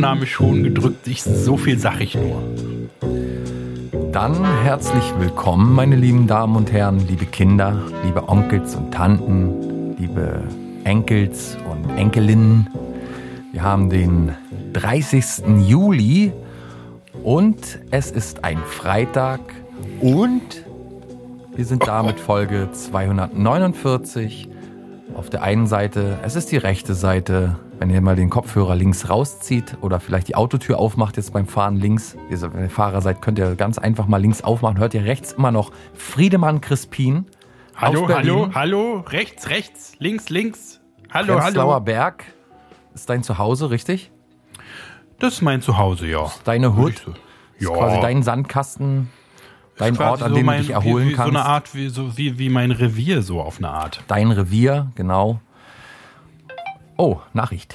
Aufnahme schon gedrückt, ich, so viel sag ich nur. Dann herzlich willkommen, meine lieben Damen und Herren, liebe Kinder, liebe Onkels und Tanten, liebe Enkels und Enkelinnen. Wir haben den 30. Juli und es ist ein Freitag und wir sind da mit Folge 249. Auf der einen Seite, es ist die rechte Seite, wenn ihr mal den Kopfhörer links rauszieht oder vielleicht die Autotür aufmacht jetzt beim Fahren links. Wenn ihr Fahrer seid, könnt ihr ganz einfach mal links aufmachen. Hört ihr rechts immer noch Friedemann Crispin. Hallo, hallo, hallo, rechts, rechts, links, links. Hallo, Prenzlauer hallo. Berg ist dein Zuhause, richtig? Das ist mein Zuhause, ja. Deine Hut? Ist Ja. quasi dein Sandkasten, dein Ort, an so dem mein- du dich erholen wie, wie, kannst. So eine Art, wie, so, wie, wie mein Revier, so auf eine Art. Dein Revier, genau. Oh, Nachricht.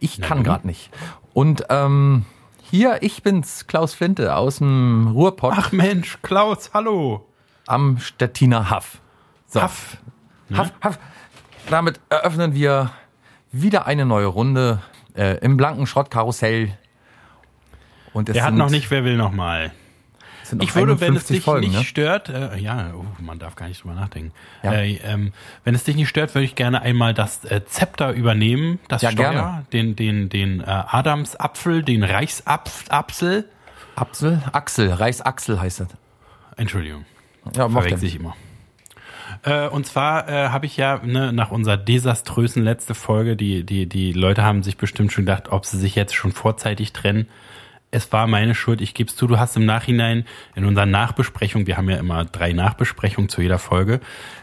Ich kann gerade nicht. Und ähm, hier, ich bin's, Klaus Flinte aus dem Ruhrpott Ach Mensch, Klaus, hallo. am Stettiner Haff. So. Haff. Haff, Haff. Damit eröffnen wir wieder eine neue Runde äh, im blanken Schrottkarussell. Und es Der hat noch nicht, wer will noch mal. Sind Ich würde, wenn es 51 dich Folgen, nicht ne? stört, äh, ja, oh, man darf gar nicht drüber nachdenken. Ja. Äh, ähm, wenn es dich nicht stört, würde ich gerne einmal das äh, Zepter übernehmen, das Ja, Steuer, gerne. den, den, den äh, Adamsapfel, den Reichsapfel. Apfel, Axel, Reichsachsel heißt das. Entschuldigung. Ja, macht verwechsel ja. ich immer. Äh, und zwar äh, habe ich ja ne, nach unserer desaströsen letzte Folge, die, die, die Leute haben sich bestimmt schon gedacht, ob sie sich jetzt schon vorzeitig trennen. Es war meine Schuld, ich gebe es zu, du hast im Nachhinein in unserer Nachbesprechung, wir haben ja immer drei Nachbesprechungen zu jeder Folge.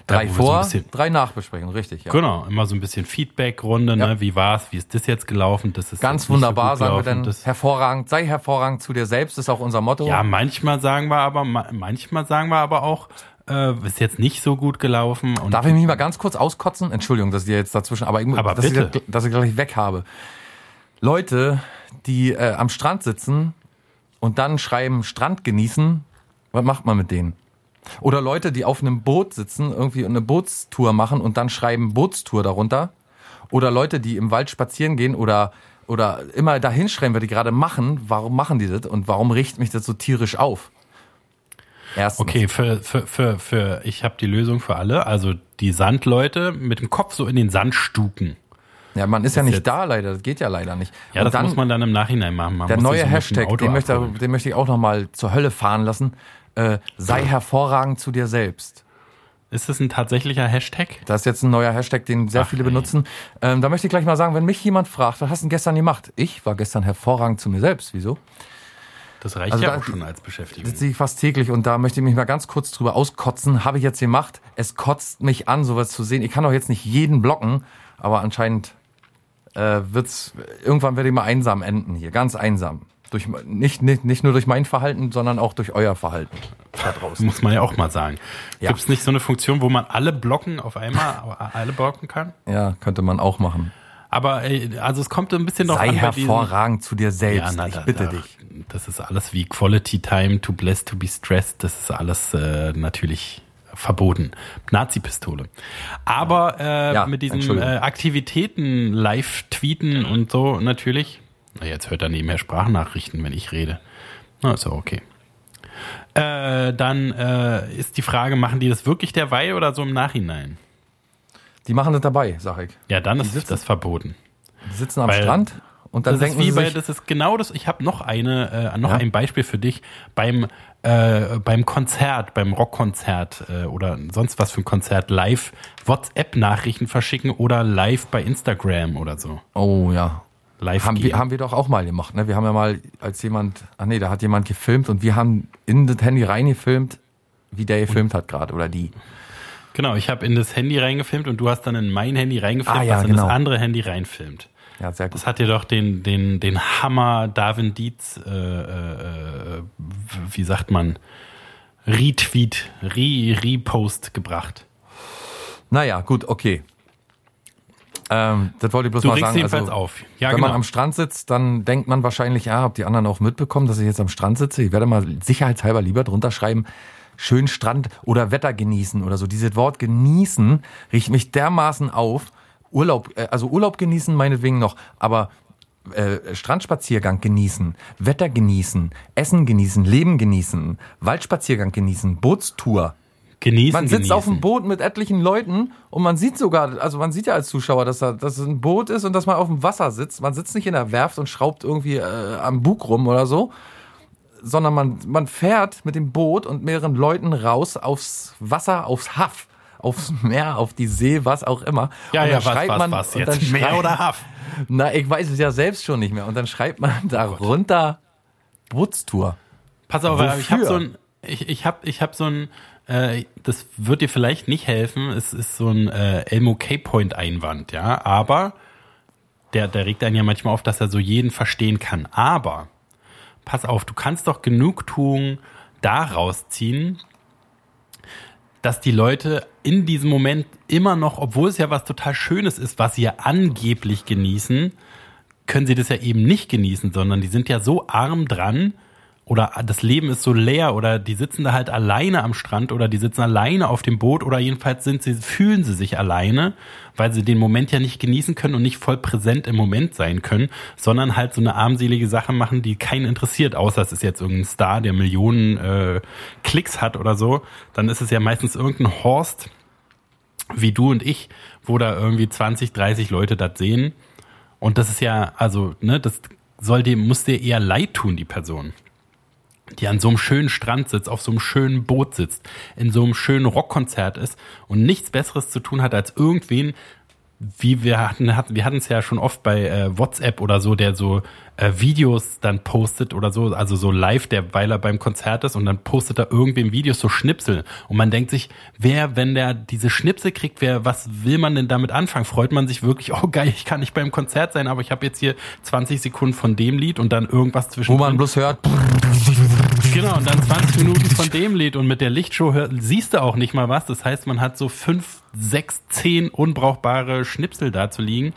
Drei so vor, bisschen, drei Nachbesprechungen, richtig. Ja. Genau, immer so ein bisschen Feedback-Runde, Ja. ne? wie war's, wie ist das jetzt gelaufen? Das ist Ganz wunderbar, so sagen wir dann. Hervorragend, sei hervorragend zu dir selbst, ist auch unser Motto. Ja, manchmal sagen wir aber, ma- manchmal sagen wir aber auch, äh, ist jetzt nicht so gut gelaufen. Und Darf ich mich mal ganz kurz auskotzen? Entschuldigung, dass ich dir jetzt dazwischen, aber, Aber dass, bitte. Ich, dass ich gleich weg habe. Leute, die äh, am Strand sitzen und dann schreiben Strand genießen, was macht man mit denen? Oder Leute, die auf einem Boot sitzen, irgendwie eine Bootstour machen und dann schreiben Bootstour darunter. Oder Leute, die im Wald spazieren gehen oder, oder immer dahin schreiben, was die gerade machen. Warum machen die das und warum riecht mich das so tierisch auf? Erstens. Okay, für, für, für, für ich habe die Lösung für alle. Also die Sandleute mit dem Kopf so in den Sand stuken. Ja, man ist ja nicht da leider, das geht ja leider nicht. Ja, Und das dann muss man dann im Nachhinein machen. Man der neue Hashtag, den möchte, den möchte ich auch noch mal zur Hölle fahren lassen. Äh, sei hervorragend zu dir selbst. Ist das ein tatsächlicher Hashtag? Das ist jetzt ein neuer Hashtag, den sehr Ach, viele benutzen. Ähm, da möchte ich gleich mal sagen, wenn mich jemand fragt, was hast du denn gestern gemacht? Ich war gestern hervorragend zu mir selbst. Wieso? Das reicht Also ja da- auch schon als Beschäftigung. Das sehe ich fast täglich und da möchte ich mich mal ganz kurz drüber auskotzen. Habe ich jetzt gemacht. Es kotzt mich an, sowas zu sehen. Ich kann doch jetzt nicht jeden blocken, aber anscheinend äh, wird's irgendwann werde ich mal einsam enden hier, ganz einsam. Durch nicht, nicht nicht nur durch mein Verhalten, sondern auch durch euer Verhalten da draußen. Muss man ja auch mal sagen. Ja. Gibt es nicht so eine Funktion, wo man alle blocken auf einmal, alle blocken kann? Ja, könnte man auch machen. Aber ey, also es kommt ein bisschen noch Sei an diesen- hervorragend zu dir selbst. na, ich da- bitte da- dich. Das ist alles wie Quality Time, too blessed to be stressed. Das ist alles äh, natürlich verboten. Nazi-Pistole. Aber äh, Ja, mit diesen äh, Aktivitäten, Live-Tweeten und so natürlich. Na, jetzt hört er nebenher Sprachnachrichten, wenn ich rede. Na, ist ja okay. Äh, dann äh, ist die Frage, machen die das wirklich derweil oder so im Nachhinein? Die machen das dabei, sag ich. Ja, dann ist sitzen- das verboten. Die sitzen am Weil Strand und dann Das ist denken wie sie bei, sich, das ist genau das. Ich habe noch eine, äh, noch Ja. ein Beispiel für dich beim äh, beim Konzert, beim Rockkonzert äh, oder sonst was für ein Konzert live WhatsApp-Nachrichten verschicken oder live bei Instagram oder so. oh ja, Live Haben wir, haben wir doch auch mal gemacht. Ne? Wir haben ja mal, als jemand, ach nee, da hat jemand gefilmt und wir haben in das Handy reingefilmt, wie der gefilmt hat gerade oder die. genau, ich habe in das Handy reingefilmt und du hast dann in mein Handy reingefilmt, Ah, ja, was in genau. das andere Handy reinfilmt. Ja, sehr gut. Das hat dir doch den, den, den Hammer Darwin Dietz, äh, äh, äh, wie sagt man, Retweet, Re Repost gebracht. Naja, gut, okay. Ähm, das wollte ich bloß Du mal sagen. jedenfalls Also, auf. Ja, wenn genau. man am Strand sitzt, dann denkt man wahrscheinlich, ja, habt die anderen auch mitbekommen, dass ich jetzt am Strand sitze? Ich werde mal sicherheitshalber lieber drunter schreiben, schön Strand oder Wetter genießen oder so. Dieses Wort genießen riecht mich dermaßen auf. Urlaub, äh, also Urlaub genießen meinetwegen noch, aber äh, Strandspaziergang genießen, Wetter genießen, Essen genießen, Leben genießen, Waldspaziergang genießen, Bootstour. Genießen, Man sitzt genießen. auf einem Boot mit etlichen Leuten und man sieht sogar, also man sieht ja als Zuschauer, dass, da, dass es ein Boot ist und dass man auf dem Wasser sitzt. Man sitzt nicht in der Werft und schraubt irgendwie äh, am Bug rum oder so, sondern man, man fährt mit dem Boot und mehreren Leuten raus aufs Wasser, aufs Haff, aufs Meer, auf die See, was auch immer. Ja, und ja, dann was, schreibt was, man, was jetzt? dann Meer oder Haff? Na, ich weiß es ja selbst schon nicht mehr. Und dann schreibt man darunter Bootstour. Pass auf, Wofür? ich habe so ein, ich, ich habe, ich habe so ein, äh, das wird dir vielleicht nicht helfen. Es ist so ein äh, Elmo K-Point Einwand, ja, aber der, der regt einen ja manchmal auf, dass er so jeden verstehen kann. Aber pass auf, du kannst doch Genugtuung daraus ziehen, dass die Leute in diesem Moment immer noch, obwohl es ja was total Schönes ist, was sie ja angeblich genießen, können sie das ja eben nicht genießen, sondern die sind ja so arm dran oder das Leben ist so leer oder die sitzen da halt alleine am Strand oder die sitzen alleine auf dem Boot oder jedenfalls sind sie, fühlen sie sich alleine, weil sie den Moment ja nicht genießen können und nicht voll präsent im Moment sein können, sondern halt so eine armselige Sache machen, die keinen interessiert, außer es ist jetzt irgendein Star, der Millionen äh, Klicks hat oder so, dann ist es ja meistens irgendein Horst wie du und ich, wo da irgendwie 20, 30 Leute das sehen. Und das ist ja, also, ne, das soll dem, muss dir eher leid tun, die Person. Die an so einem schönen Strand sitzt, auf so einem schönen Boot sitzt, in so einem schönen Rockkonzert ist und nichts Besseres zu tun hat, als irgendwen, wie wir hatten, hatten wir hatten es ja schon oft bei äh, WhatsApp oder so, der so äh, Videos dann postet oder so, also so live, der weil er beim Konzert ist und dann postet er irgendwem Videos so Schnipsel und man denkt sich, wer, wenn der diese Schnipsel kriegt, wer, was will man denn damit anfangen? Freut man sich wirklich, oh geil, ich kann nicht beim Konzert sein, aber ich habe jetzt hier 20 Sekunden von dem Lied und dann irgendwas zwischen Wo man bloß hört, Genau, und dann 20 Minuten von dem Lied und mit der Lichtshow hör, siehst du auch nicht mal was. Das heißt, man hat so fünf, sechs, zehn unbrauchbare Schnipsel da zu liegen.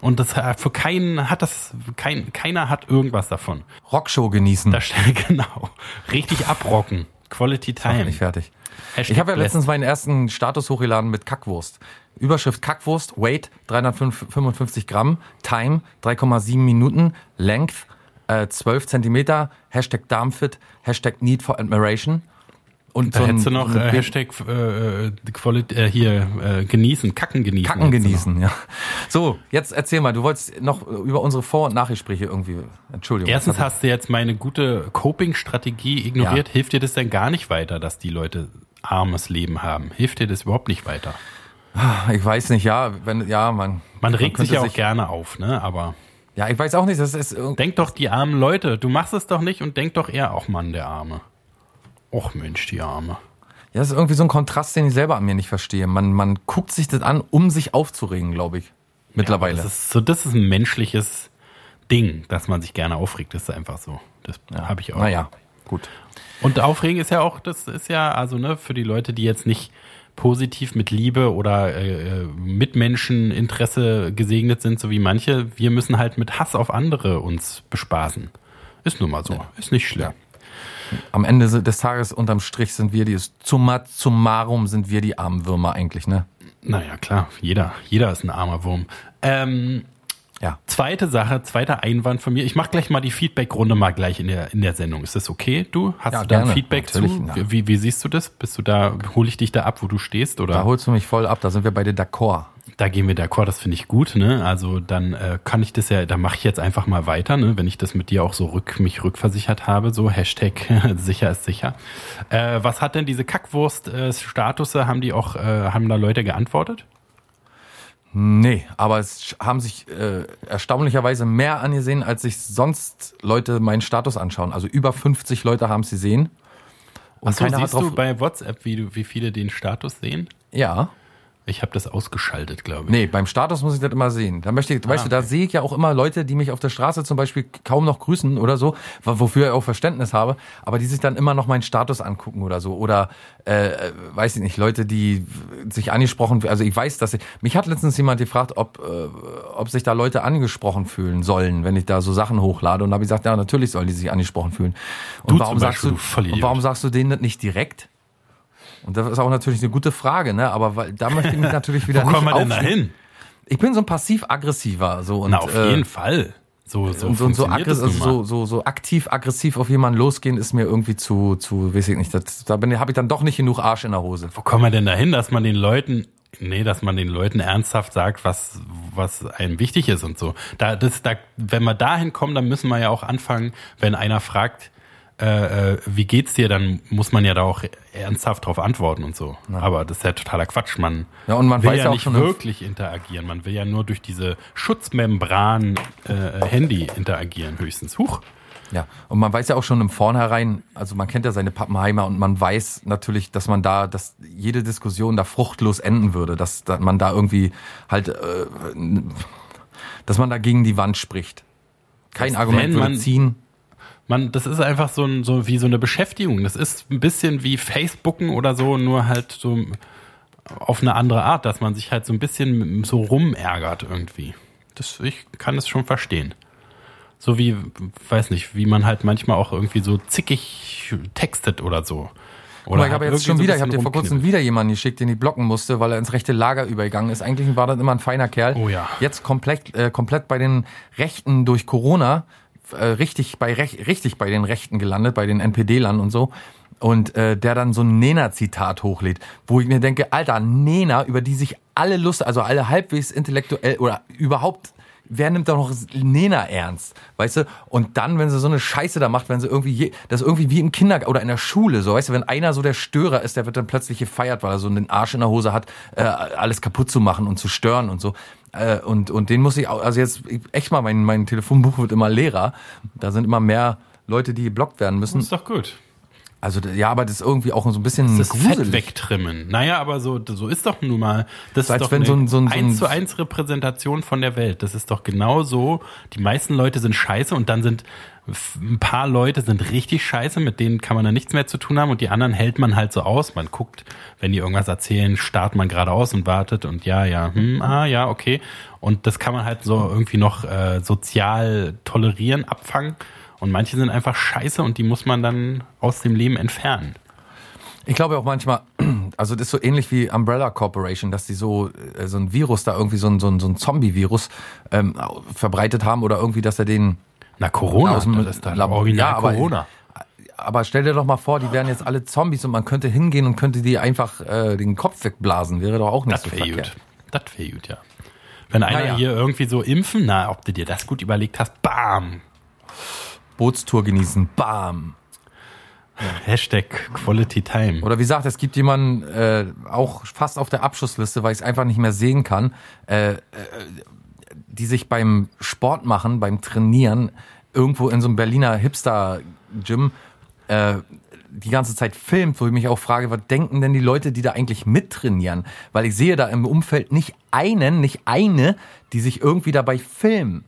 Und das hat- für keinen hat das, kein, keiner hat irgendwas davon. Rockshow genießen. Da genau. Richtig abrocken. Quality Time. nicht fertig. Hashtag Ich habe ja letztens meinen ersten Status hochgeladen mit Kackwurst. Überschrift Kackwurst, Weight 355 Gramm, Time 3,7 Minuten, Length äh, 12 Zentimeter, Hashtag Darmfit, Hashtag Need for Admiration. Und Da so hättest du noch äh, Hashtag äh, Quality, äh, hier äh, genießen, kacken genießen. Kacken genießen, ja. So, jetzt erzähl mal, du wolltest noch über unsere Vor- und Nachgespräche irgendwie, Entschuldigung. Erstens hast du jetzt meine gute Coping-Strategie ignoriert. Ja. Hilft dir das denn gar nicht weiter, dass die Leute armes Leben haben? Hilft dir das überhaupt nicht weiter? ich, weiß nicht, ja, wenn, ja, man. Man regt sich könnte ja auch gerne auf, ne? Aber Ja, ich weiß auch nicht, das ist irgendwie. denk doch die armen Leute. Du machst es doch nicht und denk doch eher, auch Mann, der Arme. Och Mensch, die Arme. Ja, das ist irgendwie so ein Kontrast, den ich selber an mir nicht verstehe. Man, man guckt sich das an, um sich aufzuregen, glaube ich. Mittlerweile. Das ist so, das ist ein menschliches Ding, dass man sich gerne aufregt. Das ist einfach so. Das habe ich auch. Naja, gut. Und Aufregen ist ja auch, das ist ja, also ne, für die Leute, die jetzt nicht positiv mit Liebe oder äh, äh, Mitmenscheninteresse gesegnet sind, so wie manche, wir müssen halt mit Hass auf andere uns bespaßen. Ist nun mal so, ist nicht schlimm. Am Ende des Tages unterm Strich sind wir die, summa summarum sind wir die armen Würmer eigentlich, ne? Naja, klar, jeder, jeder ist ein armer Wurm. Ähm, Ja. zweite Sache, zweiter Einwand von mir. Ich mache gleich mal die Feedback-Runde mal gleich in der, in der Sendung. Ist das okay? Du hast Ja, du da gerne. Feedback zu? ja. Wie, wie siehst du das? Bist du da, hole ich dich da ab, wo du stehst? Oder? Da holst du mich voll ab, da sind wir beide d'accord. Da gehen wir d'accord, das finde ich gut, ne? Also dann äh, kann ich das ja, da mache ich jetzt einfach mal weiter, ne? Wenn ich das mit dir auch so rück, mich rückversichert habe, so Hashtag sicher ist sicher. Äh, was hat denn diese Kackwurst-Status? haben die auch, äh, haben da Leute geantwortet? Nee, aber es haben sich äh, erstaunlicherweise mehr angesehen, als sich sonst Leute meinen Status anschauen. Also über 50 Leute haben es gesehen. Und Achso, siehst du bei WhatsApp, wie, du, wie viele den Status sehen? Ja. Ich habe das ausgeschaltet, glaube ich. Nee, beim Status muss ich das immer sehen. Da möchte ich, weißt du, da sehe ich ja auch immer Leute, die mich auf der Straße zum Beispiel kaum noch grüßen oder so, wo- wofür ich auch Verständnis habe, aber die sich dann immer noch meinen Status angucken oder so. Oder äh, äh, weiß ich nicht, Leute, die sich angesprochen, also ich weiß, dass ich. Mich hat letztens jemand gefragt, ob, äh, ob sich da Leute angesprochen fühlen sollen, wenn ich da so Sachen hochlade. Und da habe ich gesagt, ja, natürlich sollen die sich angesprochen fühlen. Und Du warum zum sagst Beispiel, du, du warum sagst du denen das nicht direkt? Und das ist auch natürlich eine gute Frage, ne? Aber weil, da möchte ich mich natürlich wieder Wo nicht kommen wir denn da hin? ich bin so ein passiv-aggressiver. So, und, Na, auf äh, jeden Fall. So, so, und so, und so, also so, so, so aktiv aggressiv auf jemanden losgehen ist mir irgendwie zu, zu, weiß ich nicht, das, da bin habe ich dann doch nicht genug Arsch in der Hose. Wo kommen wir denn dahin, dass man den Leuten, nee, dass man den Leuten ernsthaft sagt, was, was einem wichtig ist und so. Da, das, da, wenn wir dahin kommen, dann müssen wir ja auch anfangen, wenn einer fragt, äh, äh, wie geht's dir, dann muss man ja da auch ernsthaft drauf antworten und so. Aber das ist ja totaler Quatsch. Man, Ja, und man will weiß ja ja nicht wirklich interagieren. Man will ja nur durch diese Schutzmembran äh, Handy interagieren, höchstens. Huch. Ja, und man weiß ja auch schon im Vornherein, also man kennt ja seine Pappenheimer und man weiß natürlich, dass man da, dass jede Diskussion da fruchtlos enden würde, dass, dass man da irgendwie halt, äh, dass man da gegen die Wand spricht. Kein Argument würde man- ziehen. Man, das ist einfach so, ein, so wie so eine Beschäftigung. Das ist ein bisschen wie Facebooken oder so, nur halt so auf eine andere Art, dass man sich halt so ein bisschen so rumärgert irgendwie. Das, ich kann es schon verstehen. So wie, weiß nicht, wie man halt manchmal auch irgendwie so zickig textet oder so. Mal, halt ich habe jetzt irgendwie schon so wieder, ich habe dir vor kurzem wieder jemanden geschickt, den ich blocken musste, weil er ins rechte Lager übergegangen ist. Eigentlich war das immer ein feiner Kerl. Oh ja. Jetzt komplett, äh, komplett bei den Rechten durch Corona, äh, richtig bei Rech richtig bei den Rechten gelandet, bei den NPD-Lern und so. Und äh, der dann so ein Nena-Zitat hochlädt, wo ich mir denke, Alter, Nena, über die sich alle Lust, also alle halbwegs intellektuell oder überhaupt wer nimmt da noch Nena ernst, weißt du? Und dann, wenn sie so eine Scheiße da macht, wenn sie irgendwie, je, das ist irgendwie wie im Kindergarten oder in der Schule, so, weißt du, wenn einer so der Störer ist, der wird dann plötzlich gefeiert, weil er so einen Arsch in der Hose hat, äh, alles kaputt zu machen und zu stören und so. Äh, und, und den muss ich auch, also jetzt echt mal, mein, mein Telefonbuch wird immer leerer. Da sind immer mehr Leute, die geblockt werden müssen. ist doch gut. Also ja, aber das ist irgendwie auch so ein bisschen Das Fett gruselig. wegtrimmen. Naja, aber so, so ist doch nun mal. Das als ist doch wenn eine so ein- so ein- so ein- 1 zu 1 Repräsentation von der Welt. Das ist doch genau so. Die meisten Leute sind scheiße und dann sind ein paar Leute sind richtig scheiße, mit denen kann man dann nichts mehr zu tun haben und die anderen hält man halt so aus. Man guckt, wenn die irgendwas erzählen, starrt man geradeaus und wartet und ja, ja, hm, ah, ja, okay. Und das kann man halt so irgendwie noch äh, sozial tolerieren, abfangen. Und manche sind einfach scheiße und die muss man dann aus dem Leben entfernen. Ich glaube auch manchmal, also das ist so ähnlich wie Umbrella Corporation, dass die so äh, so ein Virus da irgendwie so ein so ein, so ein Zombie-Virus ähm, verbreitet haben oder irgendwie, dass er den Na, Corona, Aus dem das ist dann Labor. original Ja, aber- Corona. Aber stell dir doch mal vor, die wären jetzt alle Zombies und man könnte hingehen und könnte die einfach äh, den Kopf wegblasen. Wäre doch auch nicht Das so verkehrt. gut. Das wäre gut, ja. Wenn einer Naja. hier irgendwie so impfen, na, ob du dir das gut überlegt hast, bam. Bootstour genießen, bam. Hashtag Quality Time. Oder wie gesagt, es gibt jemanden äh, auch fast auf der Abschussliste, weil ich es einfach nicht mehr sehen kann, äh, äh, die sich beim Sport machen, beim Trainieren, irgendwo in so einem Berliner Hipster-Gym äh, die ganze Zeit filmt, wo ich mich auch frage, was denken denn die Leute, die da eigentlich mittrainieren? Weil ich sehe da im Umfeld nicht einen, nicht eine, die sich irgendwie dabei filmen.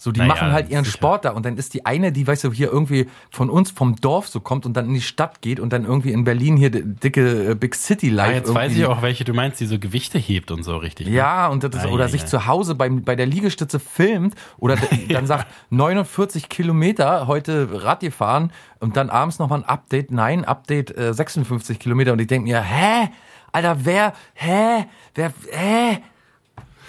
So, die Naja, machen halt ihren sicher. Sport da und dann ist die eine, die, weißt du, hier irgendwie von uns vom Dorf so kommt und dann in die Stadt geht und dann irgendwie in Berlin hier die dicke äh, Big City Ah, Life. jetzt weiß irgendwie- ich auch, welche du meinst, die so Gewichte hebt und so richtig. ne? Ja, und das, Ah, oder ja, sich ja. zu Hause beim, bei der Liegestütze filmt oder dann sagt 49 Kilometer heute Rad gefahren und dann abends nochmal ein Update. Nein, Update äh, 56 Kilometer und ich denke mir, hä? Alter, wer, hä? Wer, hä?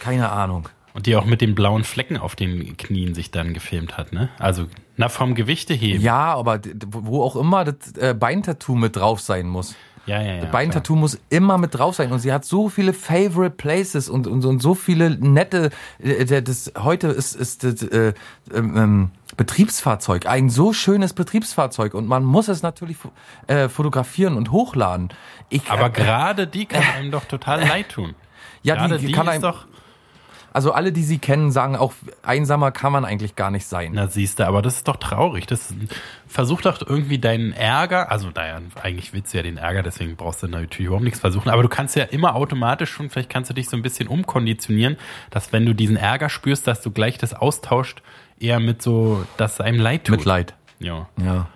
Keine Ahnung. Und die auch mit den blauen Flecken auf den Knien sich dann gefilmt hat, ne? Also, na, vom Gewichte heben. Ja, aber wo auch immer das äh, Beintattoo mit drauf sein muss. ja, ja. ja Beintattoo muss immer mit drauf sein und sie hat so viele favorite places und, und, und so viele nette, äh, der- das, heute ist, ist das, äh, ähm, ähm, Betriebsfahrzeug, ein so schönes Betriebsfahrzeug und man muss es natürlich äh, fotografieren und hochladen. Ich, Aber äh, gerade die kann einem doch total leid tun. ja, die, die kann ist einem, doch, also alle, die sie kennen, sagen auch, einsamer kann man eigentlich gar nicht sein. na siehst du, aber das ist doch traurig. Das versuch doch irgendwie deinen Ärger, also naja, eigentlich willst du ja den Ärger, deswegen brauchst du natürlich überhaupt nichts versuchen, aber du kannst ja immer automatisch schon, vielleicht kannst du dich so ein bisschen umkonditionieren, dass wenn du diesen Ärger spürst, dass du gleich das austauscht, eher mit so, dass es einem leid tut. Mitleid. Ja. Ja.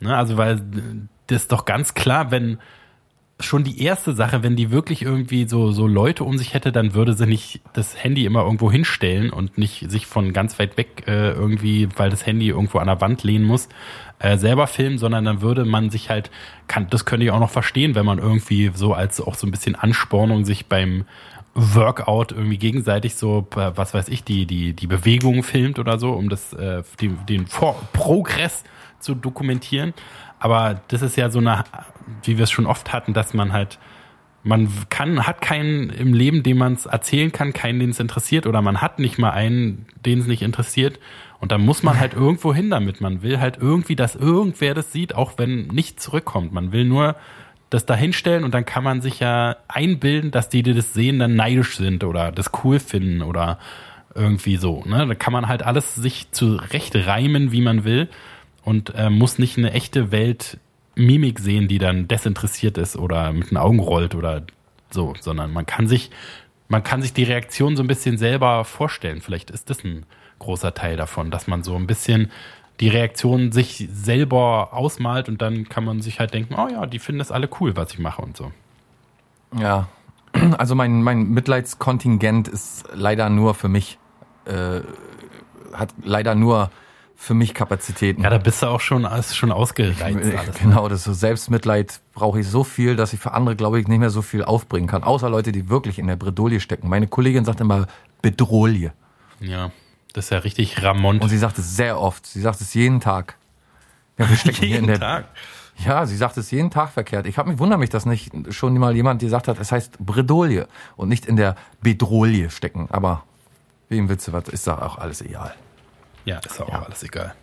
Ne, also weil das ist doch ganz klar, wenn schon die erste Sache, wenn die wirklich irgendwie so, so Leute um sich hätte, dann würde sie nicht das Handy immer irgendwo hinstellen und nicht sich von ganz weit weg äh, irgendwie, weil das Handy irgendwo an der Wand lehnen muss, äh, selber filmen, sondern dann würde man sich halt, kann, das könnte ich auch noch verstehen, wenn man irgendwie so als auch so ein bisschen Anspornung sich beim Workout irgendwie gegenseitig so, äh, was weiß ich, die, die, die Bewegung filmt oder so, um das, äh, den Vor Progress zu dokumentieren. Aber das ist ja so eine, wie wir es schon oft hatten, dass man halt, man kann, hat keinen im Leben, dem man es erzählen kann, keinen, den es interessiert, oder man hat nicht mal einen, den es nicht interessiert. Und dann muss man halt irgendwo hin damit. Man will halt irgendwie, dass irgendwer das sieht, auch wenn nicht zurückkommt. Man will nur das da hinstellen und dann kann man sich ja einbilden, dass die, die das sehen, dann neidisch sind oder das cool finden oder irgendwie so. Ne? Da kann man halt alles sich zurecht reimen, wie man will und äh, muss nicht eine echte Welt Mimik sehen, die dann desinteressiert ist oder mit den Augen rollt oder so, sondern man kann sich, man kann sich die Reaktion so ein bisschen selber vorstellen. Vielleicht ist das ein großer Teil davon, dass man so ein bisschen die Reaktion sich selber ausmalt und dann kann man sich halt denken, oh ja, die finden das alle cool, was ich mache und so. Ja, also mein, mein Mitleidskontingent ist leider nur für mich, äh, hat leider nur für mich Kapazitäten. Ja, da bist du auch schon, ist schon ausgereizt. Alles, ne? genau, das so Selbstmitleid brauche ich so viel, dass ich für andere, glaube ich, nicht mehr so viel aufbringen kann. Außer Leute, die wirklich in der Bredouille stecken. Meine Kollegin sagt immer Bedrohlie. Ja, das ist ja richtig Ramon. Und sie sagt es sehr oft. Sie sagt es jeden Tag. Ja, wir stecken jeden hier in der, Tag. Ja, sie sagt es jeden Tag verkehrt. Ich habe mich wundere mich, dass nicht schon mal jemand gesagt hat, es heißt Bredouille und nicht in der Bedrohlie stecken. Aber wem willst du was? Ist doch auch alles egal. Ja, ist auch ja. alles egal.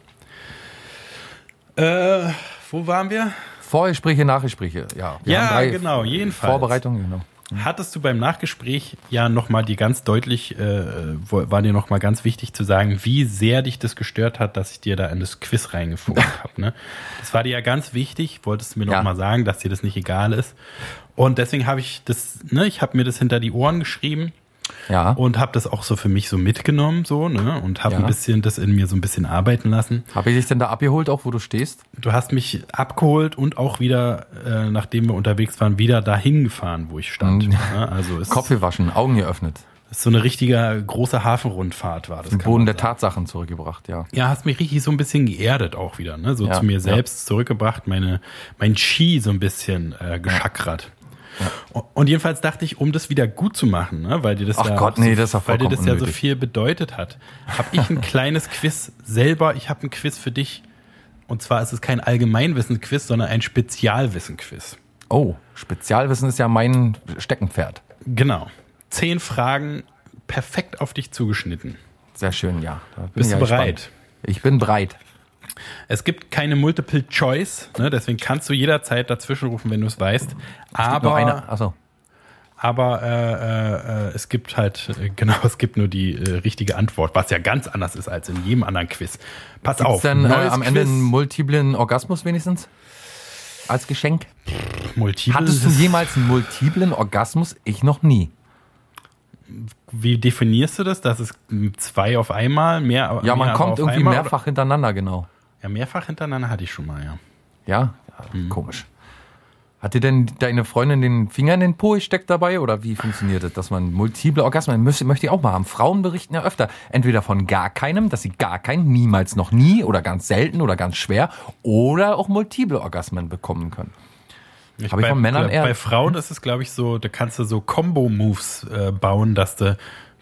Äh, wo waren wir? Vorgespräche, Nachgespräche, ja. Wir ja, genau, jedenfalls. Vorbereitungen, genau. Hattest du beim Nachgespräch ja nochmal die ganz deutlich, äh, war dir nochmal ganz wichtig zu sagen, wie sehr dich das gestört hat, dass ich dir da in das Quiz reingefunden habe. Ne? Das war dir ja ganz wichtig, wolltest du mir nochmal ja. sagen, dass dir das nicht egal ist. Und deswegen habe ich das, ne, ich habe mir das hinter die Ohren geschrieben ja. Und habe das auch so für mich so mitgenommen, so, ne? Und habe ja. ein bisschen das in mir so ein bisschen arbeiten lassen. Habe ich dich denn da abgeholt, auch wo du stehst? Du hast mich abgeholt und auch wieder, äh, nachdem wir unterwegs waren, wieder dahin gefahren, wo ich stand. Mhm. Ja, also Kopf gewaschen, Augen geöffnet. So eine richtige große Hafenrundfahrt war das. Den Boden der Tatsachen zurückgebracht, ja. Ja, hast mich richtig so ein bisschen geerdet auch wieder, ne? So ja, zu mir selbst zurückgebracht, meine, mein Ski so ein bisschen äh, geschackert. Ja. Und jedenfalls dachte ich, um das wieder gut zu machen, ne, weil dir das, Ach ja, Gott, nee, das weil dir das ja so viel bedeutet hat, habe ich ein kleines Quiz selber. Ich habe ein Quiz für dich. Und zwar ist es kein Allgemeinwissen-Quiz, sondern ein Spezialwissen-Quiz. Oh, Spezialwissen ist ja mein Steckenpferd. Genau. Zehn Fragen perfekt auf dich zugeschnitten. Sehr schön, ja. Bist du bereit? Gespannt. Ich bin bereit. Es gibt keine Multiple Choice, ne? deswegen kannst du jederzeit dazwischen rufen, wenn du es weißt. Aber, aber äh, äh, es gibt halt, äh, genau, es gibt nur die äh, richtige Antwort, was ja ganz anders ist als in jedem anderen Quiz. Pass Gibt's auf. dann äh, am Ende einen multiplen Orgasmus wenigstens? Als Geschenk? Multiple Hattest du jemals einen multiplen Orgasmus? Ich noch nie. Wie definierst du das? Das ist zwei auf einmal, mehr. Ja, man mehr kommt irgendwie einmal, mehrfach oder? hintereinander, genau. Ja, mehrfach hintereinander hatte ich schon mal, ja. Ja? ja mhm. Komisch. Hat dir denn deine Freundin den Finger in den Po gesteckt dabei oder wie funktioniert das, dass man multiple Orgasmen möchte, möchte ich auch mal haben. Frauen berichten ja öfter entweder von gar keinem, dass sie gar keinen, niemals noch nie oder ganz selten oder ganz schwer oder auch multiple Orgasmen bekommen können. Habe ich von Männern eher. Bei Frauen ist es, glaube ich, so, da kannst du so Combo-Moves äh, bauen, dass du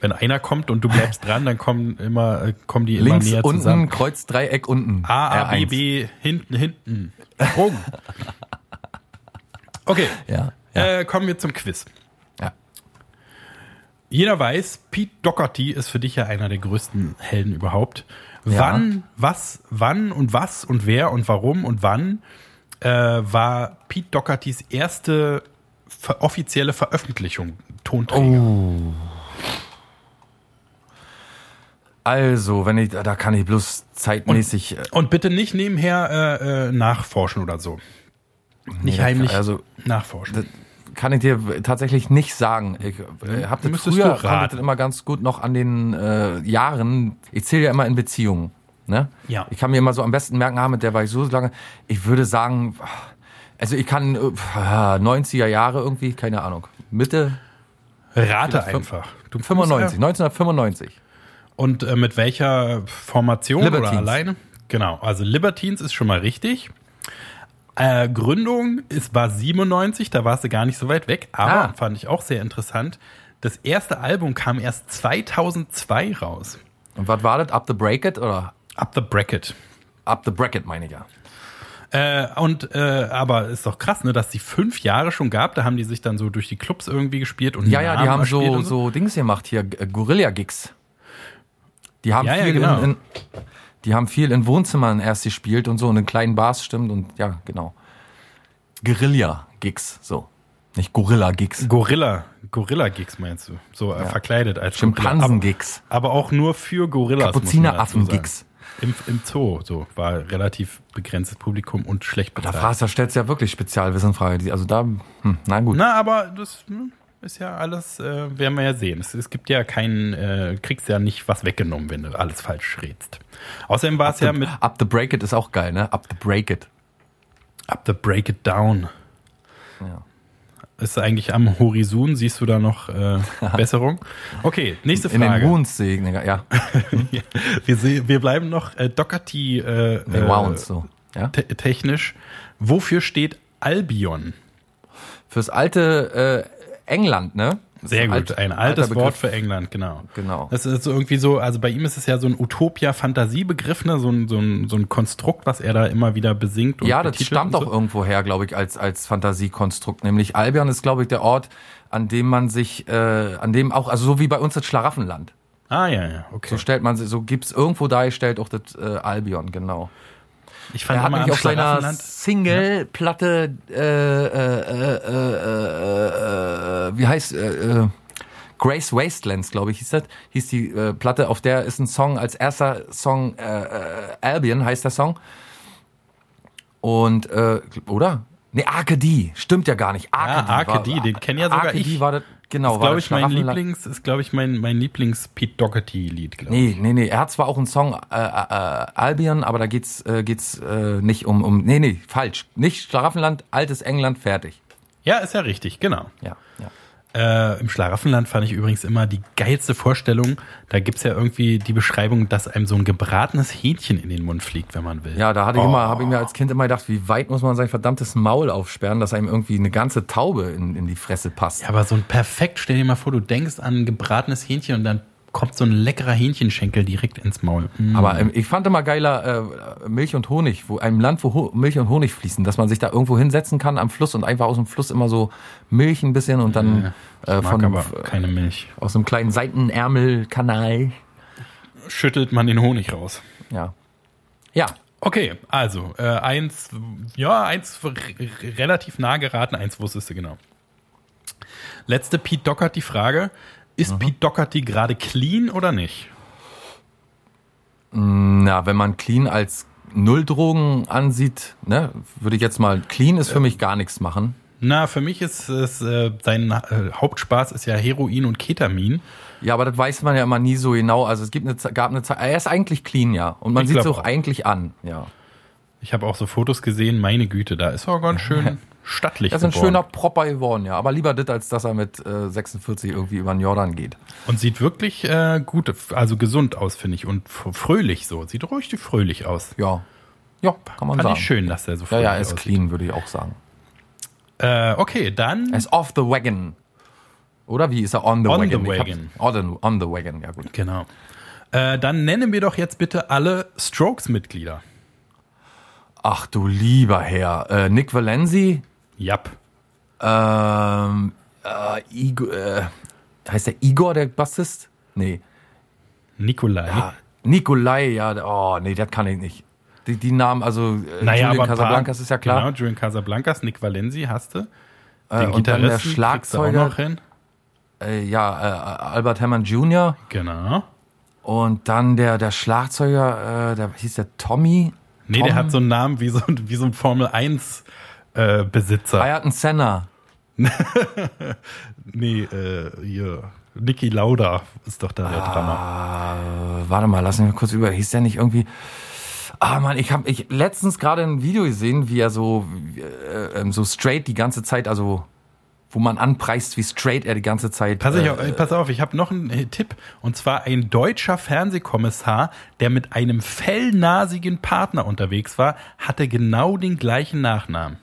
wenn einer kommt und du bleibst dran, dann kommen immer äh, kommen die immer Links, näher unten, zusammen. Kreuz, Dreieck, unten. A, A, B, B, hinten, hinten. Sprung. Okay. Ja, ja. Äh, kommen wir zum Quiz. Ja. Jeder weiß, Pete Doherty ist für dich ja einer der größten Helden überhaupt. Ja. Wann, was, wann und was und wer und warum und wann äh, war Pete Dohertys erste offizielle Veröffentlichung Tonträger? Oh. Also, wenn ich, da kann ich bloß zeitmäßig. Und, und bitte nicht nebenher äh, äh, nachforschen oder so. Nicht nee, heimlich also, nachforschen. kann ich dir tatsächlich nicht sagen. Ich äh, habe das früher das immer ganz gut noch an den äh, Jahren. Ich zähle ja immer in Beziehungen. Ne? Ja. Ich kann mir immer so am besten merken, ah, mit der war ich so lange. Ich würde sagen, Also ich kann äh, 90er Jahre irgendwie, keine Ahnung. Mitte Rate einfach. Du 95, 1995. Und äh, mit welcher Formation oder Libertines. alleine? Genau, also Libertines ist schon mal richtig. Äh, Gründung ist, war 97, da warst du gar nicht so weit weg, aber Ah. fand ich auch sehr interessant. Das erste Album kam erst 2002 raus. Und was war das? Up the Bracket oder Up the Bracket. Up the Bracket meine ich ja. Äh, und äh, aber ist doch krass, ne, dass die fünf Jahre schon gab. Da haben die sich dann so durch die Clubs irgendwie gespielt und Ja, ja, die haben so, und so Dings gemacht hier, äh, Guerilla-Gigs. Die haben Ja, ja, viel genau. in, in, die haben viel in Wohnzimmern erst gespielt und so und in kleinen Bars stimmt und ja, genau. Guerilla-Gigs, so. Nicht Gorilla-Gigs. Gorilla, Gorilla-Gigs meinst du? So äh, verkleidet als. Schimpansen-Gigs. Aber, aber auch nur für Gorillas. Kapuzineraffen-Gigs. Im, Im Zoo, so, war relativ begrenztes Publikum und schlecht Da bezahlt. fragst, da stellst du ja wirklich Spezialwissenfrage. Die- Also da, hm, na gut. Na, aber das hm, ist ja alles, äh, werden wir ja sehen. Es, es gibt ja keinen, äh, kriegst ja nicht was weggenommen, wenn du alles falsch rätst. Außerdem war es ja mit Up the Break It ist auch geil, ne? Up the Break It. Up the Break It Down. Ja. Ist eigentlich am Horizon, siehst du da noch äh, Besserung? Okay, nächste In den Frage. Wounds sehe ich, ja. Wir, wir bleiben noch äh, Doherty äh, Nee, äh, Wounds, so. Ja. te technisch. Wofür steht Albion? Fürs alte äh, England, ne? Sehr gut, alt- ein altes Wort Begriff. für England, genau. Genau. Das ist so irgendwie so, also bei ihm ist es ja so ein Utopia-Fantasiebegriff, ne? so, ein, so, ein, so ein Konstrukt, was er da immer wieder besingt. Und Ja, das stammt und auch so. irgendwo her, glaube ich, als, als Fantasiekonstrukt. Nämlich Albion ist, glaube ich, der Ort, an dem man sich, äh, an dem auch, also so wie bei uns das Schlaraffenland. Ah, ja, ja, okay. So stellt man, sich- so gibt's irgendwo dargestellt auch das äh, Albion, genau. Ich fand Er hat nämlich auf seiner Single-Platte, äh, äh, äh, äh, äh, wie heißt, äh, äh, Grace Wastelands, glaube ich, hieß das, hieß die äh, Platte, auf der ist ein Song als erster Song, äh, äh, Albion heißt der Song. Und, äh, oder? Nee, Arcady, stimmt ja gar nicht. Arcady, Ah, Arcady, war, den kenn ja sogar Arcady ich. war das, genau, ist, glaube das ich, mein. Lieblings, ist, glaube ich, mein, mein Lieblings-Pete Doherty-Lied, glaube ich. Nee, nee, nee. Er hat zwar auch einen Song äh, äh, Albion, aber da geht's äh, geht's äh, nicht um um. Nee, nee, falsch. Nicht Schlaraffenland, altes England, fertig. Ja, ist ja richtig, genau. Ja, ja. Äh, Im Schlaraffenland fand ich übrigens immer die geilste Vorstellung. Da gibt's ja irgendwie die Beschreibung, dass einem so ein gebratenes Hähnchen in den Mund fliegt, wenn man will. Ja, da hatte ich Oh. immer, habe ich mir als Kind immer gedacht, wie weit muss man sein verdammtes Maul aufsperren, dass einem irgendwie eine ganze Taube in, in die Fresse passt. Ja, aber so ein perfekt, stell dir mal vor, du denkst an ein gebratenes Hähnchen und dann kommt so ein leckerer Hähnchenschenkel direkt ins Maul. Mm. Aber ähm, ich fand immer geiler äh, Milch und Honig, wo einem Land, wo Ho Milch und Honig fließen, dass man sich da irgendwo hinsetzen kann am Fluss und einfach aus dem Fluss immer so Milch ein bisschen und dann äh, von aber keine Milch. aus einem kleinen Seitenärmelkanal. Schüttelt man den Honig raus. Ja. Ja, Okay, also äh, eins, ja, eins relativ nah geraten, eins wusstest du genau. Letzte Pete Doherty Frage. Ist Pete Doherty gerade clean oder nicht? Na, wenn man clean als Nulldrogen ansieht, ne, würde ich jetzt mal, clean ist für mich gar nichts machen. Na, für mich ist es, äh, sein äh, Hauptspaß ist ja Heroin und Ketamin. Ja, aber das weiß man ja immer nie so genau. Also es gibt eine, gab eine Zeit, er ist eigentlich clean, ja. Und man sieht es auch. eigentlich an, ja. Ich habe auch so Fotos gesehen, meine Güte, da ist er ganz schön stattlich Er ist ein geworden. schöner Propper geworden, ja. Aber lieber das, als dass er mit äh, 46 irgendwie über den Jordan geht. Und sieht wirklich äh, gut, also gesund aus, finde ich. Und fröhlich so. Sieht richtig fröhlich aus. Ja. Ja, kann man Fand sagen. ich schön, dass der so Ja, fröhlich ja, er ist aussieht. clean, würde ich auch sagen. Äh, okay, dann Er ist off the wagon. Oder wie ist er on the On wagon? the wagon. On the, on the wagon, ja gut. Genau. Äh, dann nennen wir doch jetzt bitte alle Strokes-Mitglieder. Ach du lieber Herr. Äh, Nick Valenzi, Jap. ähm, äh, Igor, äh, heißt der Igor, der Bassist? Nee. Nikolai. Ah, Nikolai, ja, der- oh, nee, das kann ich nicht. Die, die Namen, also äh, naja, Julian Casablancas paar- ist ja klar. Genau, Julian Casablancas, Nick Valenzi hast du. Äh, und dann der kriegst du auch Schlagzeuger, noch hin. äh, ja, äh, Albert Hammond Jr. Genau. Und dann der, der Schlagzeuger, äh, der hieß der Tommy. Nee, Tom? der hat so einen Namen wie so, ein- wie so ein Formel 1 äh, Besitzer. Ayrton Senna. Nee, äh, hier. Niki Lauda ist doch da der Drama. Ah, warte mal, lass mich mal kurz über. Hieß der nicht irgendwie. Ah Mann, ich habe ich letztens gerade ein Video gesehen, wie er so äh, ähm, so straight die ganze Zeit, also wo man anpreist, wie straight er die ganze Zeit. Pass, ich, äh, auf, pass auf, ich habe noch einen äh, Tipp. Und zwar ein deutscher Fernsehkommissar, der mit einem fellnasigen Partner unterwegs war, hatte genau den gleichen Nachnamen.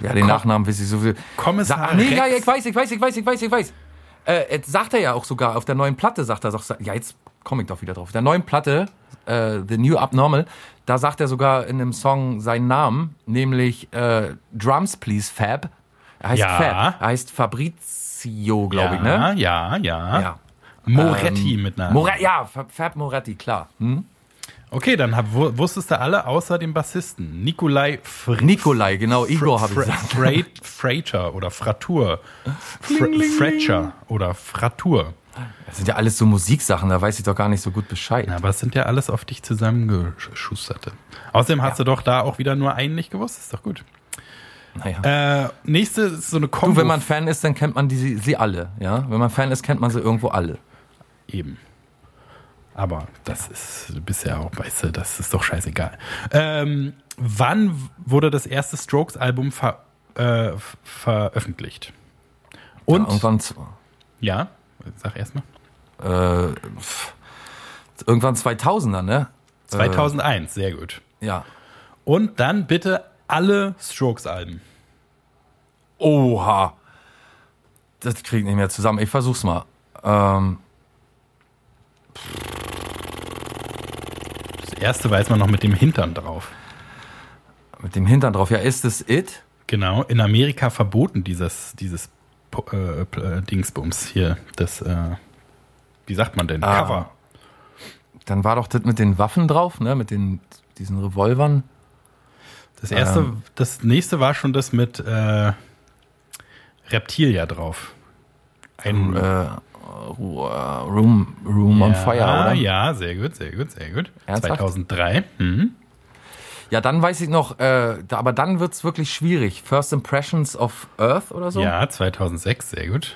ja, den Nachnamen weiß ich so viel. Kommissar Sa nee, ja, Rex. ich weiß, ich weiß, ich weiß, ich weiß, ich weiß. Äh, jetzt sagt er ja auch sogar auf der neuen Platte, sagt er, sagt, ja, jetzt komme ich doch wieder drauf. Auf der neuen Platte, äh, The New Abnormal, da sagt er sogar in dem Song seinen Namen, nämlich äh, Drums Please Fab. Er heißt Ja. Fab. Er heißt Fabrizio, glaube ja, ich, ne? Ja, ja, Ja. Moretti Ähm, mit Namen. More ja, Fab, Moretti, klar. Hm? okay, dann hab, wu- wusstest du alle außer dem Bassisten. Nikolai Fr Nikolai, genau, Igor habe ich gesagt. Fra Frater oder Fratur. Fra Fretcher oder Fratur. Das sind ja alles so Musiksachen, da weiß ich doch gar nicht so gut Bescheid. Ja, aber es sind ja alles auf dich zusammengeschusterte. Außerdem hast du doch da auch wieder nur einen nicht gewusst. Ist doch gut. Naja. Äh, nächste ist so eine Kombo. Du, wenn man Fan ist, dann kennt man die, sie alle, ja? Wenn man Fan ist, kennt man sie irgendwo alle. Eben. Aber das ist, ja auch, weißt du, das ist doch scheißegal. Ähm, wann wurde das erste Strokes-Album ver, äh, veröffentlicht? Und, ja, irgendwann, ja, sag erstmal. äh, irgendwann 2000er, ne? 2001, sehr gut. Ja. Und dann bitte alle Strokes-Alben. Oha. Das krieg ich nicht mehr zusammen. Ich versuch's mal. Ähm, Das erste weiß man noch mit dem Hintern drauf. mit dem Hintern drauf. Ja, ist es It? Genau, in Amerika verboten dieses, dieses äh, äh, Dingsbums hier, das, äh, wie sagt man denn, Ah. Cover. Dann war doch das mit den Waffen drauf, ne? Mit den, diesen Revolvern. Das erste, Ähm. das nächste war schon das mit äh, Reptilia drauf. Ein Äh, Room, Room on Fire, oder? Ja, sehr gut, sehr gut, sehr gut. Ernsthaft? 2003. Mhm. Ja, dann weiß ich noch, äh, da, aber dann wird's wirklich schwierig. First Impressions of Earth oder so? Ja, 2006, sehr gut.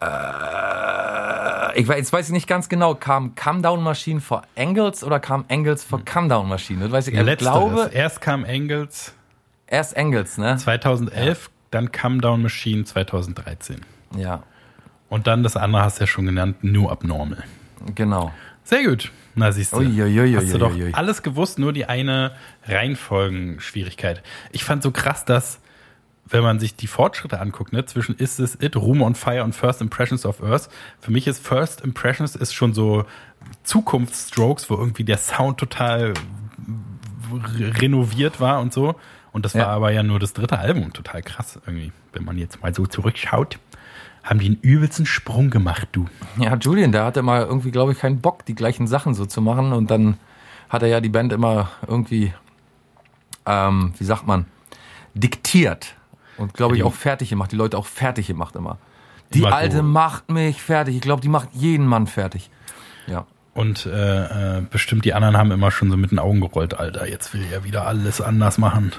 Äh, Ich weiß, jetzt weiß ich nicht ganz genau, kam Come Down Machine vor Angles oder kam Angles vor Come Down Machine? Das weiß ich, Ja, ich letzteres. glaube, Erst kam Engels erst Angles, ne? 2011, dann Come Down Machine 2013. Ja, Und dann das andere hast du ja schon genannt, New Abnormal. genau. Sehr gut. Na, siehst du. Uiuiuiui. hast du doch alles gewusst, nur die eine Reihenfolgenschwierigkeit. Ich fand so krass, dass, wenn man sich die Fortschritte anguckt, ne, zwischen Is This It, Room on Fire und First Impressions of Earth, für mich ist First Impressions ist schon so Zukunftsstrokes, wo irgendwie der Sound total re- renoviert war und so. Und das war Ja. aber ja nur das dritte Album, total krass irgendwie. Wenn man jetzt mal so zurückschaut, haben die einen übelsten Sprung gemacht, du. Ja, Julian, der hatte mal irgendwie, glaube ich, keinen Bock, die gleichen Sachen so zu machen. Und dann hat er ja die Band immer irgendwie, ähm, wie sagt man, diktiert. Und glaube ich auch fertig gemacht, die Leute auch fertig gemacht immer. Die Immer so. Alte macht mich fertig. Ich glaube, die macht jeden Mann fertig. Ja. Und äh, äh, bestimmt die anderen haben immer schon so mit den Augen gerollt, Alter, jetzt will er wieder alles anders machen.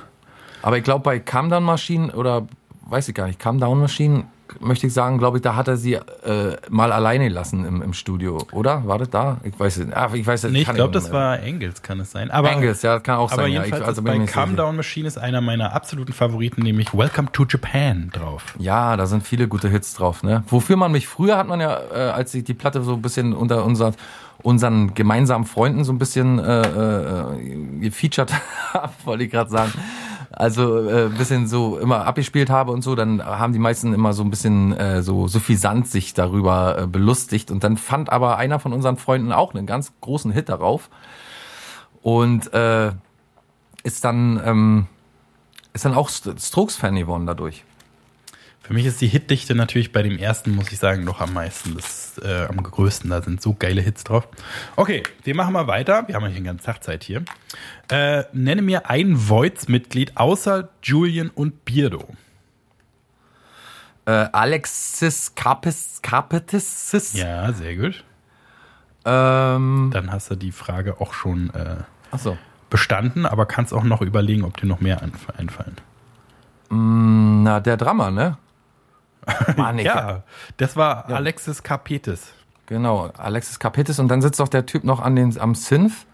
Aber ich glaube, bei Calm Down Machine oder weiß ich gar nicht, Calm Down Machine, möchte ich sagen, glaube ich, da hat er sie äh, mal alleine gelassen im, im Studio, oder? War das da? Ich weiß es. Ah, ich weiß. Nee, ich glaube, nicht das war Engels, kann es sein. Aber, Engels, ja, kann auch aber sein. Ja. jedenfalls Ich, also bei nicht Calm. Down Machine ist einer meiner absoluten Favoriten, nämlich Welcome to Japan drauf. Ja, da sind viele gute Hits drauf, ne? Wofür man mich früher hat man ja, äh, als ich die Platte so ein bisschen unter unser, unseren gemeinsamen Freunden so ein bisschen äh, äh, gefeatured habe, wollte ich gerade sagen. Also äh, bisschen so immer abgespielt habe und so, dann haben die meisten immer so ein bisschen äh, so suffisant sich darüber äh, belustigt und dann fand aber einer von unseren Freunden auch einen ganz großen Hit darauf und äh, ist dann ähm, ist dann auch St- Strokes-Fan geworden dadurch. Für mich ist die Hitdichte natürlich bei dem ersten, muss ich sagen, noch am meisten. Das äh, am größten, da sind so geile Hits drauf. Okay, wir machen mal weiter. Wir haben ja hier eine ganze Tag Zeit hier. Äh, nenne mir ein Voids-Mitglied außer Julian und Beardo. Äh, Alexis Carpis, Carpetis. Ja, sehr gut. Ähm, Dann hast du die Frage auch schon äh, achso. bestanden, aber kannst auch noch überlegen, ob dir noch mehr einf- einfallen. Na, der Drummer, ne? Mann, Ja, das war Alexis Carpetis. Genau, Alexis Kapitis und dann sitzt doch der Typ noch an den, am Synth.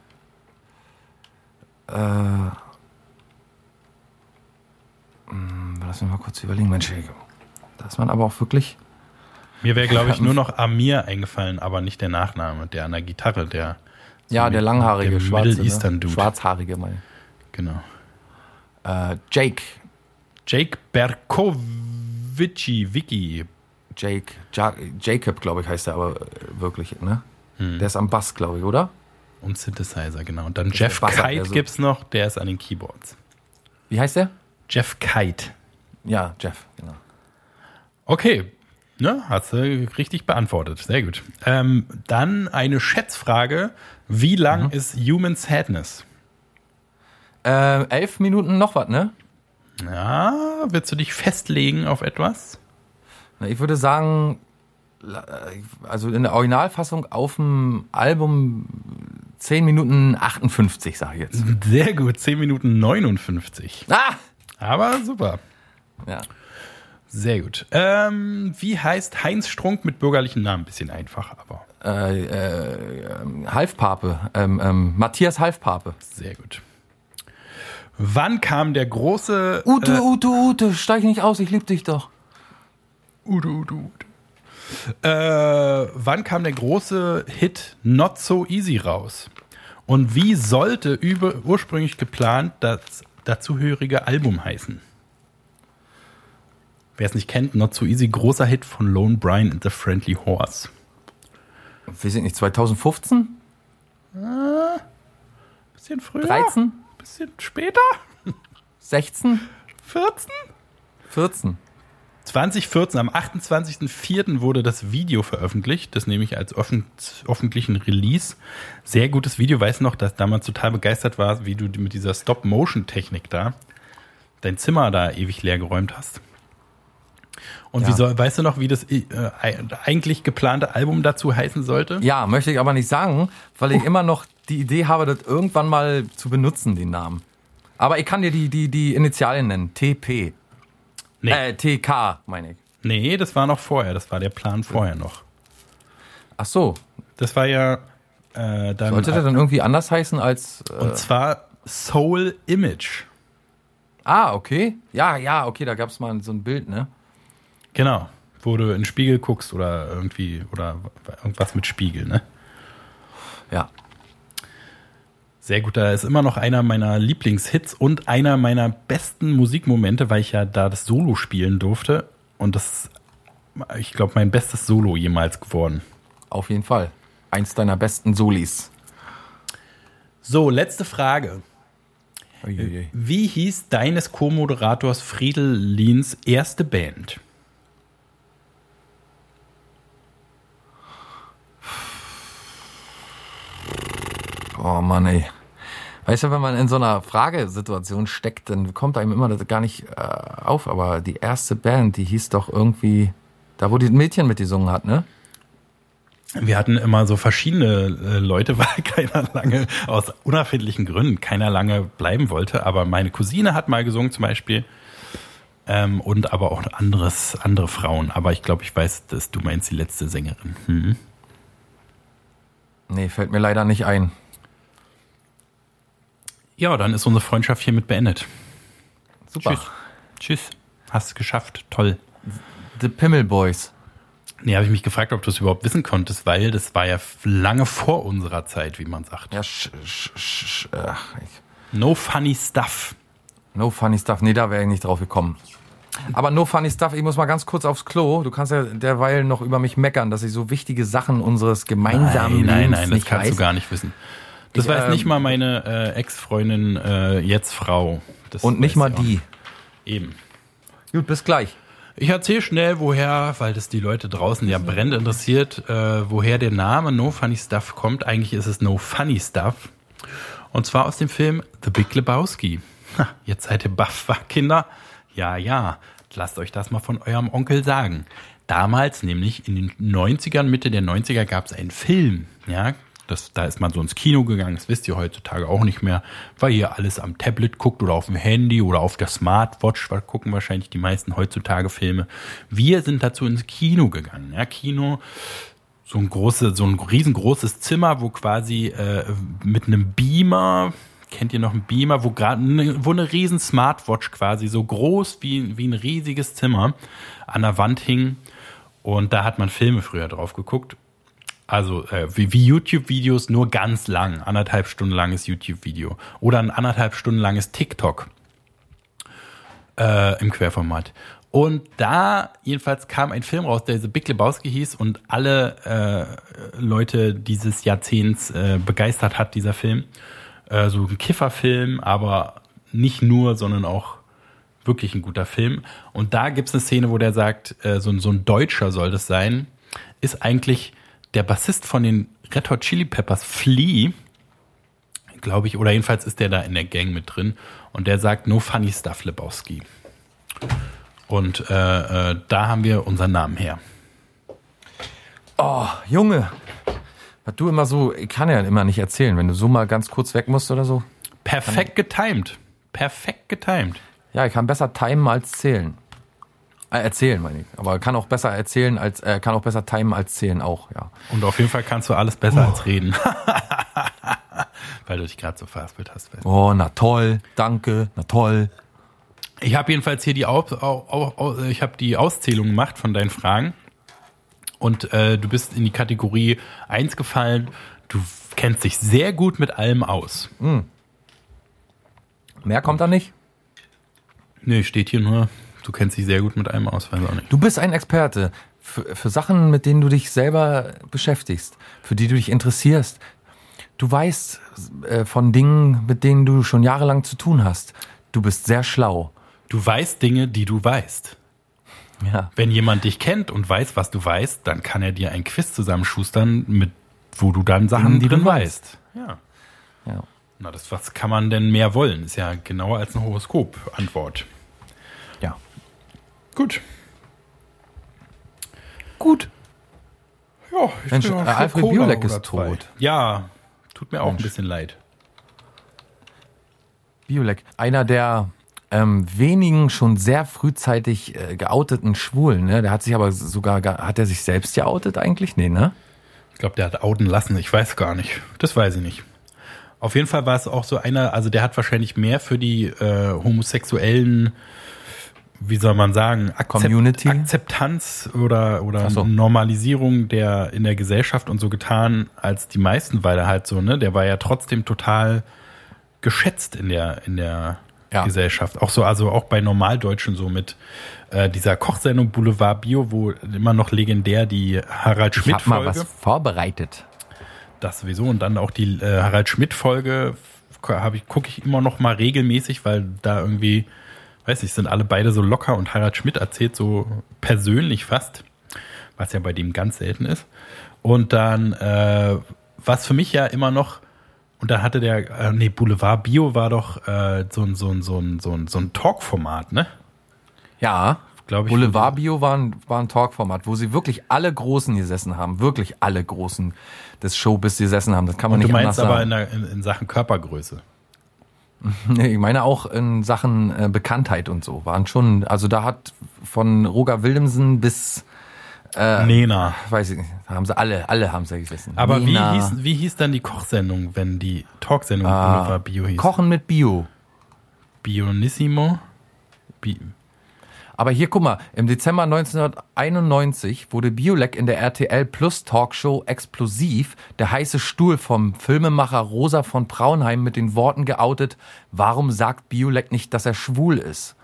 Äh, hm, lass mich mal kurz überlegen, Mensch, da ist man aber auch wirklich. Mir wäre, glaube ich, nur noch Amir eingefallen, aber nicht der Nachname, der an der Gitarre, der. Ja, der langhaarige, der schwarze, Middle Eastern ne? Dude. Schwarzhaarige, mein. Genau. Äh, Jake. Jake Berkovici, Vicky. Jake. Ja, Jacob, glaube ich, heißt er aber äh, wirklich, ne? Der ist am Bass, glaube ich, oder? Und Synthesizer, genau. Und dann ist Jeff Basser, Kite also- gibt's noch, der ist an den Keyboards. Wie heißt der? Jeff Kite. Ja, Jeff, genau. Okay, ne, hast du richtig beantwortet. Sehr gut. Ähm, dann eine Schätzfrage. Wie lang Mhm. ist Human Sadness? Äh, elf Minuten noch was, ne? Ja, willst du dich festlegen auf etwas? Na, Ich würde sagen, also in der Originalfassung auf dem Album 10 Minuten 58, sage ich jetzt. Sehr gut, 10 Minuten 59. Ah! Aber super. Ja. Sehr gut. Ähm, wie heißt Heinz Strunk mit bürgerlichen Namen? Bisschen einfach, aber Äh, äh, Halfpape, ähm, ähm, Matthias Halfpape. sehr gut. Wann kam der große Ute, Ute, Ute, steig nicht aus, ich lieb dich doch. Ude, Ude, Ude. Äh, wann kam der große Hit Not So Easy raus? Und wie sollte über, ursprünglich geplant das dazugehörige Album heißen? Wer es nicht kennt, Not So Easy, großer Hit von Lone Brian and the Friendly Horse. Wir sind nicht 2015? Bisschen früher? 13? Bisschen später? 16? 14? 14? 2014, am 28.04. wurde das Video veröffentlicht, das nehme ich als offen, öffentlichen Release. Sehr gutes Video, weiß noch, dass damals total begeistert war, wie du mit dieser Stop-Motion-Technik da dein Zimmer da ewig leer geräumt hast. Und wie Ja. soll, weißt du noch, wie das äh, eigentlich geplante Album dazu heißen sollte? Ja, möchte ich aber nicht sagen, weil ich immer noch die Idee habe, das irgendwann mal zu benutzen, den Namen. Aber ich kann dir die, die, die Initialien nennen. TP. Nee, Äh, TK, meine ich. nee, das war noch vorher, das war der Plan vorher noch. Ach so. Das war ja äh, dann. Sollte der dann irgendwie anders heißen als. Äh, und zwar Soul Image. ah, okay. Ja, ja, okay, da gab es mal so ein Bild, ne? Genau. Wo du in den Spiegel guckst oder irgendwie, oder irgendwas mit Spiegel, ne? Ja. Sehr gut, da ist immer noch einer meiner Lieblingshits und einer meiner besten Musikmomente, weil ich ja da das Solo spielen durfte. Und das ist, ich glaube, mein bestes Solo jemals geworden. Auf jeden Fall. Eins deiner besten Solis. So, letzte Frage. Uiuiui. Wie hieß deines Co-Moderators Friedel Liens erste Band? Oh Mann, ey. Weißt du, wenn man in so einer Fragesituation steckt, dann kommt einem immer das gar nicht äh, auf. Aber die erste Band, die hieß doch irgendwie, da wo die Mädchen mitgesungen hat, ne? Wir hatten immer so verschiedene äh, Leute, weil keiner lange, aus unerfindlichen Gründen, keiner lange bleiben wollte. Aber meine Cousine hat mal gesungen zum Beispiel. Ähm, und aber auch anderes, andere Frauen. Aber ich glaube, ich weiß, dass du meinst die letzte Sängerin. Hm. Nee, fällt mir leider nicht ein. Ja, dann ist unsere Freundschaft hiermit beendet. Super. Tschüss. Tschüss. Hast es geschafft. Toll. The Pimmel Boys. Nee, habe ich mich gefragt, ob du es überhaupt wissen konntest, weil das war ja lange vor unserer Zeit, wie man sagt. Ja, sch, sch, sch, ach, No funny stuff. no funny stuff. Nee, da wäre ich nicht drauf gekommen. Aber no funny stuff, ich muss mal ganz kurz aufs Klo. Du kannst ja derweil noch über mich meckern, dass ich so wichtige Sachen unseres gemeinsamen Nein, nein, Lebens nein, das nicht kannst weiß. du gar nicht wissen. Das Ich, weiß ähm, nicht mal meine äh, Ex-Freundin, äh, jetzt Frau. Das Und nicht mal die. Eben. Gut, bis gleich. Ich erzähle schnell, woher, weil das die Leute draußen ja brennend interessiert, äh, woher der Name No Funny Stuff kommt. Eigentlich ist es No Funny Stuff. Und zwar aus dem Film The Big Lebowski. Ha, jetzt seid ihr baff, Kinder? Ja, ja. Lasst euch das mal von eurem Onkel sagen. Damals, nämlich in den 90ern, Mitte der 90er, gab es einen Film. Ja, das, da ist man so ins Kino gegangen. Das wisst ihr heutzutage auch nicht mehr, weil ihr alles am Tablet guckt oder auf dem Handy oder auf der Smartwatch. Da gucken wahrscheinlich die meisten heutzutage Filme. Wir sind dazu ins Kino gegangen. Ja, Kino so ein große, so ein riesengroßes Zimmer, wo quasi äh, mit einem Beamer, kennt ihr noch einen Beamer, wo gerade ne, wo eine riesen Smartwatch quasi so groß wie, wie ein riesiges Zimmer an der Wand hing. Und da hat man Filme früher drauf geguckt. Also äh, wie, wie YouTube-Videos, nur ganz lang, anderthalb Stunden langes YouTube-Video. Oder ein anderthalb Stunden langes TikTok äh, im Querformat. Und da jedenfalls kam ein Film raus, der The Big Lebowski hieß und alle äh, Leute dieses Jahrzehnts äh, begeistert hat, dieser Film. Äh, so ein Kifferfilm, aber nicht nur, sondern auch wirklich ein guter Film. Und da gibt es eine Szene, wo der sagt, äh, so, so ein Deutscher soll das sein, ist eigentlich der Bassist von den Red Hot Chili Peppers, Flea, glaube ich, oder jedenfalls ist der da in der Gang mit drin. Und der sagt, no funny stuff, Lebowski. Und äh, äh, da haben wir unseren Namen her. Oh, Junge. Was du immer so, ich kann ja immer nicht erzählen, wenn du so mal ganz kurz weg musst oder so. Perfekt getimed. Perfekt getimed. Ja, ich kann besser timen als zählen. Äh, erzählen, meine ich. Aber kann auch besser erzählen als, äh, kann auch besser timen als zählen auch, ja. Und auf jeden Fall kannst du alles besser als reden. Weil du dich gerade so verhaspelt hast. Oh, na toll, danke, na toll. Ich habe jedenfalls hier die, Au Au Au ich hab die Auszählung gemacht von deinen Fragen. Und äh, du bist in die Kategorie 1 gefallen. Du kennst dich sehr gut mit allem aus. Mehr kommt da nicht? Nee, steht hier nur, du kennst dich sehr gut mit allem aus, weiß auch nicht. Du bist ein Experte für, für Sachen, mit denen du dich selber beschäftigst, für die du dich interessierst. Du weißt äh, von Dingen, mit denen du schon jahrelang zu tun hast. Du bist sehr schlau. Du weißt Dinge, die du weißt. Ja. Wenn jemand dich kennt und weiß, was du weißt, dann kann er dir ein Quiz zusammenschustern, mit wo du dann Sachen Dingen, die drin du weißt. Ja. ja. Na, das was kann man denn mehr wollen? Ist ja genauer als eine Horoskop-Antwort. Gut. Gut. Ja, ich Mensch, noch äh, Alfred Cola Biolek ist zwei. tot. Ja, tut mir auch Mensch. ein bisschen leid. Biolek, einer der ähm, wenigen schon sehr frühzeitig äh, geouteten Schwulen, ne? Der hat sich aber sogar, hat er sich selbst geoutet eigentlich? Nee, ne? Ich glaube, der hat outen lassen. Ich weiß gar nicht. Das weiß ich nicht. Auf jeden Fall war es auch so einer, also der hat wahrscheinlich mehr für die äh, homosexuellen, wie soll man sagen, Akzept, Community? Akzeptanz oder, oder so. Normalisierung der in der Gesellschaft und so getan als die meisten, weil er halt so, ne, der war ja trotzdem total geschätzt in der, in der Ja. Gesellschaft. Auch so, also auch bei Normaldeutschen so mit äh, dieser Kochsendung Boulevard Bio, wo immer noch legendär die Harald Ich Schmidt hab mal Folge. was vorbereitet. Das sowieso. Und dann auch die äh, Harald Schmidt-Folge habe ich, gucke ich immer noch mal regelmäßig, weil da irgendwie, weiß ich, sind alle beide so locker und Harald Schmidt erzählt so persönlich fast, was ja bei dem ganz selten ist. Und dann, äh, was für mich ja immer noch, und da hatte der, äh, nee, Boulevard Bio war doch äh, so ein, so ein, so ein, so ein, so ein Talk-Format, ne? Ja, ich. Boulevard Bio war ein, war ein Talkformat, wo sie wirklich alle Großen gesessen haben, wirklich alle Großen des Showbiz gesessen haben. Das kann man Und du nicht meinst anders aber in, sagen. der, in, in Sachen Körpergröße. Ich meine auch in Sachen äh, Bekanntheit und so waren schon, also da hat von Roger Willemsen bis, Nena. weiß ich nicht, haben sie alle, alle haben sie gesessen. Aber wie hieß, wie hieß dann die Kochsendung, wenn die Talksendung ah, Boulevard Bio hieß? Kochen mit Bio. Bionissimo? Bi Aber hier, guck mal, im Dezember 1991 wurde Biolek in der RTL Plus Talkshow Explosiv der heiße Stuhl vom Filmemacher Rosa von Braunheim mit den Worten geoutet, warum sagt Biolek nicht, dass er schwul ist?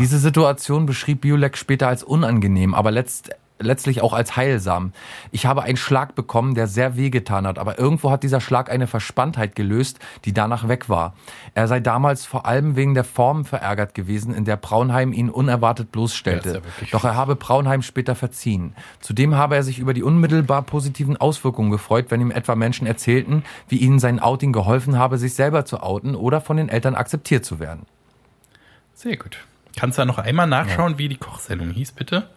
Diese Situation beschrieb Biolek später als unangenehm, aber letzt, letztlich auch als heilsam. Ich habe einen Schlag bekommen, der sehr wehgetan hat, aber irgendwo hat dieser Schlag eine Verspanntheit gelöst, die danach weg war. Er sei damals vor allem wegen der Form verärgert gewesen, in der Braunheim ihn unerwartet Ja, bloßstellte. ja Doch er habe Braunheim später verziehen. Zudem habe er sich über die unmittelbar positiven Auswirkungen gefreut, wenn ihm etwa Menschen erzählten, wie ihnen sein Outing geholfen habe, sich selber zu outen oder von den Eltern akzeptiert zu werden. Sehr gut. Kannst du da noch einmal nachschauen, wie die Kochsendung hieß, bitte?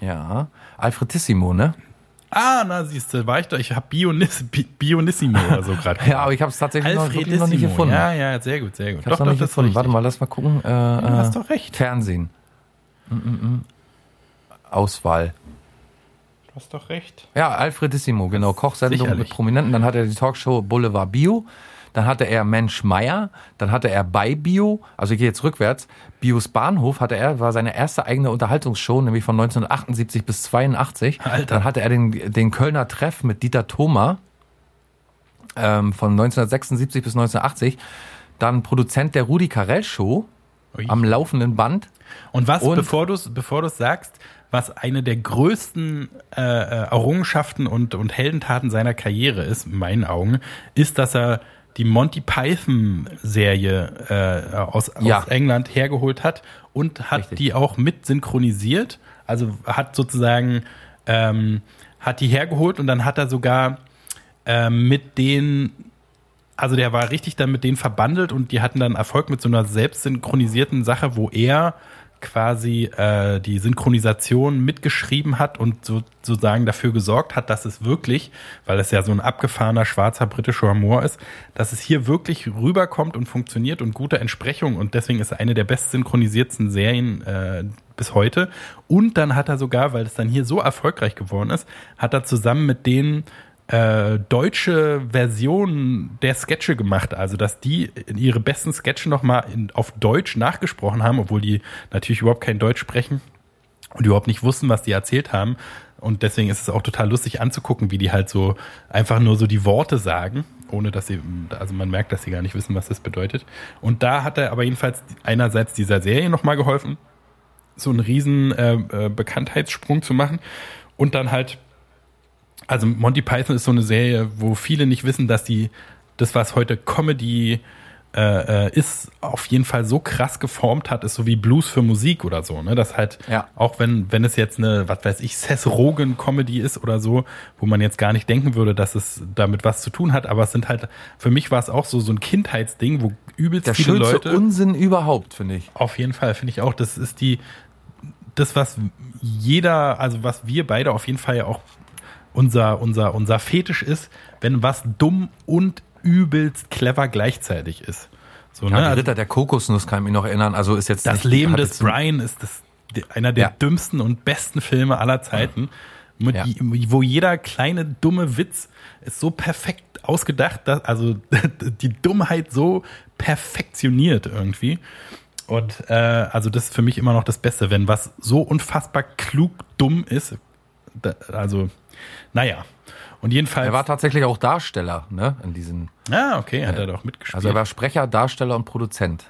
Ja, Alfredissimo, ne? Ah, na siehst du, war ich da, ich habe Bionis, Bi- Bionissimo oder so gerade. Ja, aber ich habe es tatsächlich noch, noch nicht gefunden. Ja, ja, sehr gut, sehr gut. Ich habe es noch nicht gefunden. Warte mal, lass mal gucken. Äh, du hast äh, doch recht. Fernsehen. Mm, mm, mm. Auswahl. hast doch recht. Ja, Alfredissimo, genau. Kochsendung Sicherlich. mit Prominenten. Dann hatte er die Talkshow Boulevard Bio. Dann hatte er Mensch Meier. Dann hatte er bei Bio. Also ich gehe jetzt rückwärts. Bios Bahnhof hatte er, war seine erste eigene Unterhaltungsshow, nämlich von 1978 bis 82. Alter. Dann hatte er den, den Kölner Treff mit Dieter Thoma ähm, von 1976 bis 1980. Dann Produzent der Rudi Carell Show Ui. am laufenden Band. Und was, Und- bevor du es bevor du's sagst, was eine der größten äh, äh, Errungenschaften und, und Heldentaten seiner Karriere ist, in meinen Augen, ist, dass er die Monty Python-Serie äh, aus, Ja. aus England hergeholt hat und hat Richtig. die auch mit synchronisiert. Also hat sozusagen ähm, hat die hergeholt und dann hat er sogar ähm, mit den also der war richtig dann mit denen verbandelt und die hatten dann Erfolg mit so einer selbstsynchronisierten Sache, wo er quasi äh, die Synchronisation mitgeschrieben hat und so, sozusagen dafür gesorgt hat, dass es wirklich, weil es ja so ein abgefahrener schwarzer britischer Humor ist, dass es hier wirklich rüberkommt und funktioniert und gute Entsprechung und deswegen ist eine der best synchronisierten Serien äh, bis heute. Und dann hat er sogar, weil es dann hier so erfolgreich geworden ist, hat er zusammen mit denen äh, deutsche Versionen der Sketche gemacht, also dass die in ihre besten Sketche nochmal auf Deutsch nachgesprochen haben, obwohl die natürlich überhaupt kein Deutsch sprechen und überhaupt nicht wussten, was die erzählt haben. Und deswegen ist es auch total lustig anzugucken, wie die halt so einfach nur so die Worte sagen, ohne dass sie, also man merkt, dass sie gar nicht wissen, was das bedeutet. Und da hat er aber jedenfalls einerseits dieser Serie nochmal geholfen, so einen riesen äh, äh, Bekanntheitssprung zu machen und dann halt also Monty Python ist so eine Serie, wo viele nicht wissen, dass die das, was heute Comedy äh, äh, ist, auf jeden Fall so krass geformt hat, ist so wie Blues für Musik oder so. Ne? Das halt, Ja. auch wenn, wenn es jetzt eine, was weiß ich, Seth Rogen Comedy ist oder so, wo man jetzt gar nicht denken würde, dass es damit was zu tun hat, aber es sind halt, für mich war es auch so, so ein Kindheitsding, wo übelst Der viele schönste Leute. Unsinn überhaupt, finde ich. Auf jeden Fall, finde ich auch. Das ist die, das, was jeder, also was wir beide auf jeden Fall ja auch unser, unser, unser Fetisch ist, wenn was dumm und übelst clever gleichzeitig ist. So, Ja, ne? die Also Ritter der Kokosnuss kann ich mich noch erinnern. Also ist jetzt das nicht, Leben des Brian ist das, einer der Ja. dümmsten und besten Filme aller Zeiten. Ja. Wo jeder kleine dumme Witz ist so perfekt ausgedacht, dass, also die Dummheit so perfektioniert irgendwie. Und äh, also das ist für mich immer noch das Beste, wenn was so unfassbar klug dumm ist. Da, also, naja. Und jedenfalls. Er war tatsächlich auch Darsteller, ne, in diesen. ah, okay, hat er doch mitgespielt. Also er war Sprecher, Darsteller und Produzent.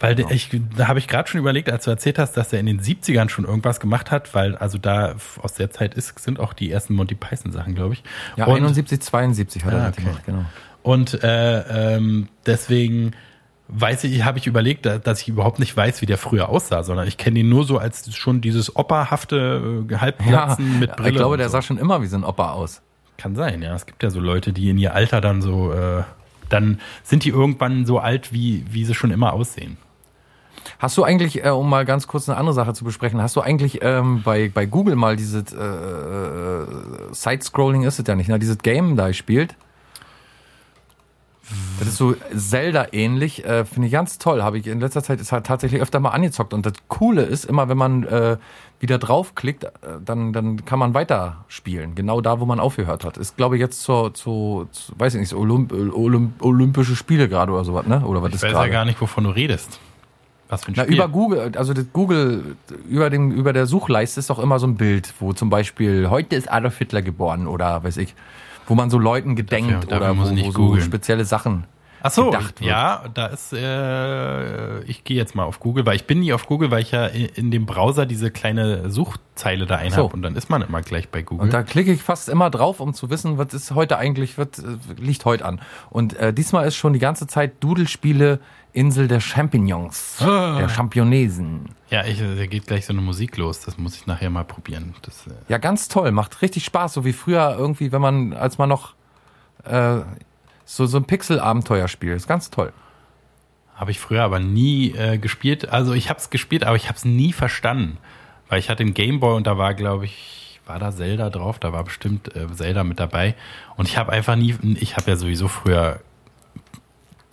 Weil der, ich, da habe ich gerade schon überlegt, als du erzählt hast, dass er in den 70ern schon irgendwas gemacht hat, weil also da aus der Zeit ist, sind auch die ersten Monty Python Sachen, glaube ich. Ja, und, 71, 72 hat Ah, er okay. gemacht, genau. und äh, ähm, deswegen weiß ich, habe ich überlegt, da- dass ich überhaupt nicht weiß, wie der früher aussah, sondern ich kenne ihn nur so als schon dieses operhafte äh, Ja, Halbplatzen mit Brille. ich glaube, der so. sah schon immer wie so ein Opa aus. Kann sein, ja. Es gibt ja so Leute, die in ihr Alter dann so, äh, dann sind die irgendwann so alt, wie, wie sie schon immer aussehen. Hast du eigentlich, äh, um mal ganz kurz eine andere Sache zu besprechen, hast du eigentlich ähm, bei, bei Google mal dieses äh, äh, Side-Scrolling ist es ja nicht, ne? dieses Game da spielt? Das ist so Zelda-ähnlich, äh, finde ich ganz toll. Habe ich in letzter Zeit ist halt tatsächlich öfter mal angezockt. Und das Coole ist immer, wenn man äh, wieder draufklickt, äh, dann, dann kann man weiterspielen. Genau da, wo man aufgehört hat. Ist, glaube ich, jetzt zur, zu, zu, weiß ich nicht, Olymp Olymp Olympische Spiele gerade oder sowas, ne? Oder was Ich ist weiß gerade? ja gar nicht, wovon du redest. Was für ein Na, Spiel. über Google, also das Google, über, den, über der Suchleiste ist doch immer so ein Bild, wo zum Beispiel heute ist Adolf Hitler geboren oder weiß ich, wo man so Leuten gedenkt Dafür- dafür oder muss wo, wo so spezielle Sachen Ach so, gedacht wird. ja, da ist, äh, ich gehe jetzt mal auf Google, weil ich bin nie auf Google, weil ich ja in, in dem Browser diese kleine Suchzeile da einhab So. und dann ist man immer gleich bei Google. Und da klicke ich fast immer drauf, um zu wissen, was ist heute eigentlich, was äh, liegt heute an. Und äh, diesmal ist schon die ganze Zeit Dudelspiele Insel der Champignons, Ah. der Championesen. ja, ich, da geht gleich so eine Musik los, das muss ich nachher mal probieren. Das, äh, Ja, ganz toll, macht richtig Spaß, so wie früher irgendwie, wenn man, als man noch äh, so, so ein Pixel-Abenteuer spielt. Ist ganz toll. Habe ich früher aber nie äh, gespielt. Also ich habe es gespielt, aber ich habe es nie verstanden. Weil ich hatte einen Gameboy und da war, glaube ich, war da Zelda drauf, da war bestimmt äh, Zelda mit dabei. Und ich habe einfach nie, ich habe ja sowieso früher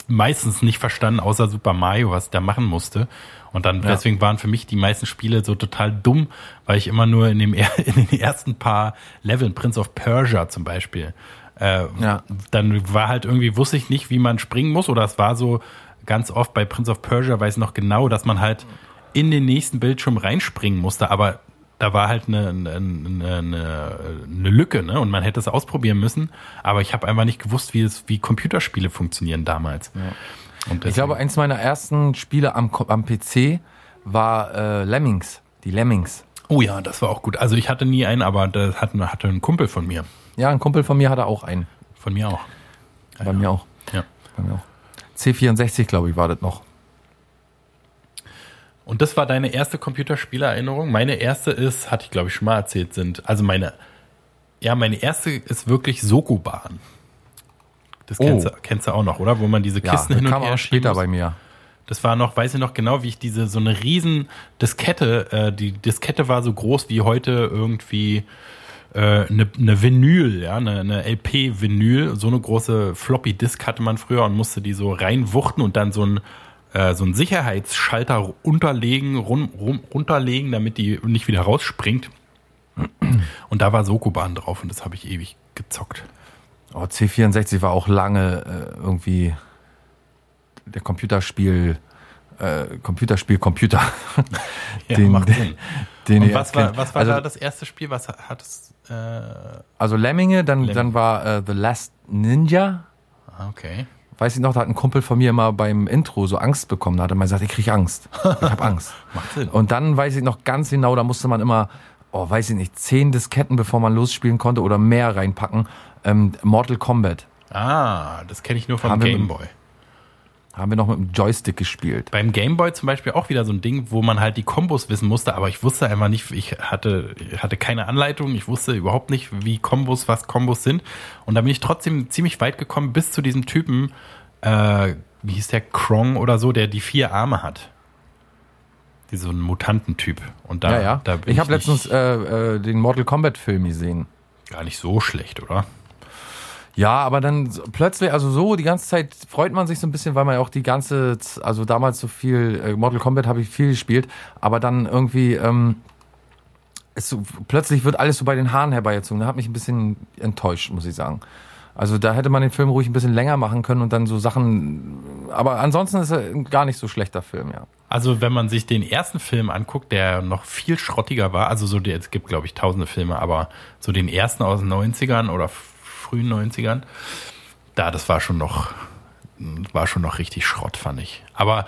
meistens nicht verstanden, außer Super Mario, was ich da machen musste. Und dann, Ja. deswegen waren für mich die meisten Spiele so total dumm, weil ich immer nur in, dem, in den ersten paar Leveln, Prince of Persia zum Beispiel, äh, Ja. dann war halt irgendwie, wusste ich nicht, wie man springen muss, oder es war so ganz oft bei Prince of Persia, weiß ich noch genau, dass man halt in den nächsten Bildschirm reinspringen musste, aber da war halt eine, eine, eine, eine Lücke, ne? Und man hätte es ausprobieren müssen, aber ich habe einfach nicht gewusst, wie es, wie Computerspiele funktionieren damals. Und Ich glaube, eins meiner ersten Spiele am, am PC war äh, Lemmings. Die Lemmings. oh ja, das war auch gut. Also ich hatte nie einen, aber das hatte, hatte ein Kumpel von mir. Ja, ein Kumpel von mir hatte auch einen. Von mir auch. Bei mir auch. Ja. Bei mir auch. C64, glaube ich, war das noch. Und das war deine erste Computerspielererinnerung? Meine erste ist, hatte ich glaube ich schon mal erzählt, sind, also meine, ja, meine erste ist wirklich Sokoban. Das kennst, Oh. du, kennst du auch noch, oder? Wo man diese Ja, Kisten das hin und kam her auch später muss. bei mir. Das war noch, weiß ich noch genau, wie ich diese, so eine riesen Diskette, äh, die Diskette war so groß wie heute irgendwie äh, eine, eine Vinyl, ja, eine, eine LP-Vinyl. So eine große Floppy-Disk hatte man früher und musste die so reinwuchten und dann so ein, äh, so ein Sicherheitsschalter unterlegen, rum, rum, runterlegen, damit die nicht wieder rausspringt. Und da war Sokoban drauf und das habe ich ewig gezockt. Oh, C64 war auch lange äh, irgendwie der Computerspiel, äh, Computerspiel, Computer. Ja, den, macht Sinn. den ihr was war, was war also, da das erste Spiel? Was hat es? Äh, Also Lemminge, dann, Lemminge. dann war äh, The Last Ninja. ah, okay. Weiß ich noch, da hat ein Kumpel von mir mal beim Intro so Angst bekommen. Da hat er mal gesagt, ich krieg Angst. Ich habe Angst. Macht Sinn. Und dann weiß ich noch ganz genau, da musste man immer, oh, weiß ich nicht, zehn Disketten, bevor man losspielen konnte oder mehr reinpacken. Ähm, Mortal Kombat Ah, das kenne ich nur vom Gameboy. Haben wir noch mit dem Joystick gespielt. Beim Gameboy zum Beispiel auch wieder so ein Ding, wo man halt die Kombos wissen musste, aber ich wusste einfach nicht, ich hatte, ich hatte keine Anleitung, ich wusste überhaupt nicht, wie Kombos, was Kombos sind. Und da bin ich trotzdem ziemlich weit gekommen bis zu diesem Typen, äh, wie hieß der, Krong oder so, der die vier Arme hat. So ein Mutantentyp. Und da, ja, ja. da bin ich habe nicht- letztens äh, äh, den Mortal Kombat Film gesehen. gar nicht so schlecht, oder? Ja, aber dann plötzlich, also so die ganze Zeit freut man sich so ein bisschen, weil man ja auch die ganze, also damals so viel, äh, Mortal Kombat habe ich viel gespielt, aber dann irgendwie, ähm, ist so, plötzlich wird alles so bei den Haaren herbeigezogen. Da hat mich ein bisschen enttäuscht, muss ich sagen. Also da hätte man den Film ruhig ein bisschen länger machen können und dann so Sachen, aber ansonsten ist er gar nicht so schlechter Film, ja. Also wenn man sich den ersten Film anguckt, der noch viel schrottiger war, also so, es gibt glaube ich tausende Filme, aber so den ersten aus den 90ern oder frühen 90ern, da, das war schon noch, war schon noch richtig Schrott, fand ich. Aber,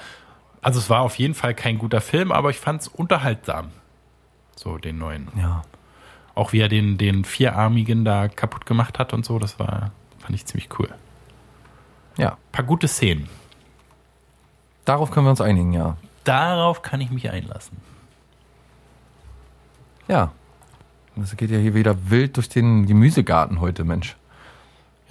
also es war auf jeden Fall kein guter Film, aber ich fand es unterhaltsam. So den neuen. Ja. Auch wie er den, den Vierarmigen da kaputt gemacht hat und so, das war, fand ich ziemlich cool. Ja. paar gute Szenen. Darauf können wir uns einigen, ja. Darauf kann ich mich einlassen. Ja. Das geht ja hier wieder wild durch den Gemüsegarten heute, Mensch.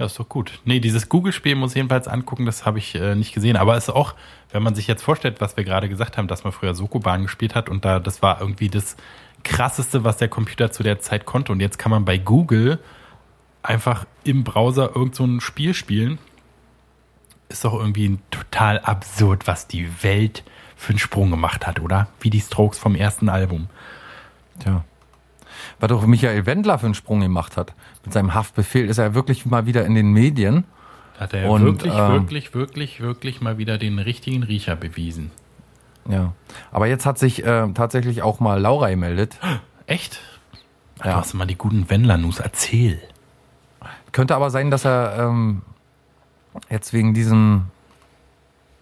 Ja, ist doch gut. Nee, dieses Google-Spiel muss ich jedenfalls angucken, das habe ich äh, nicht gesehen. Aber es ist auch, wenn man sich jetzt vorstellt, was wir gerade gesagt haben, dass man früher Sokoban gespielt hat und da, das war irgendwie das krasseste, was der Computer zu der Zeit konnte. Und jetzt kann man bei Google einfach im Browser irgend so ein Spiel spielen. Ist doch irgendwie total absurd, was die Welt für einen Sprung gemacht hat, oder? Wie die Strokes vom ersten Album. Tja. Was doch Michael Wendler für einen Sprung gemacht hat. Mit seinem Haftbefehl ist er wirklich mal wieder in den Medien. Hat er Und, wirklich, ähm, wirklich, wirklich, wirklich mal wieder den richtigen Riecher bewiesen. Ja. Aber jetzt hat sich äh, tatsächlich auch mal Laura gemeldet. Echt? Ach, Ja. Du hast mal die guten Wendler-News. Erzähl. Könnte aber sein, dass er ähm, jetzt wegen diesem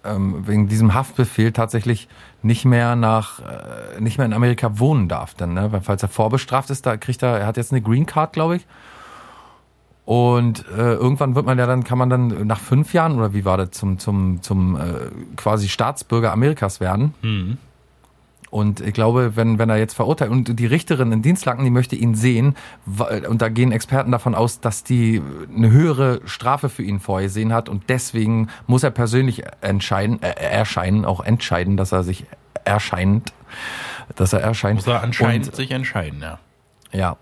ähm, wegen diesem Haftbefehl tatsächlich nicht mehr nach äh, nicht mehr in Amerika wohnen darf, dann, ne? Weil falls er vorbestraft ist, da kriegt er, er hat jetzt eine Green Card, glaube ich. Und äh, irgendwann wird man ja dann, kann man dann nach fünf Jahren oder wie war das zum zum zum äh, quasi Staatsbürger Amerikas werden. Mhm. Und ich glaube, wenn, wenn er jetzt verurteilt und die Richterin in Dienstlaken, die möchte ihn sehen, und da gehen Experten davon aus, dass die eine höhere Strafe für ihn vorgesehen hat und deswegen muss er persönlich entscheiden, äh, erscheinen, auch entscheiden, dass er sich erscheint, dass er erscheint. Muss er anscheinend Und, sich entscheiden, ja. ja.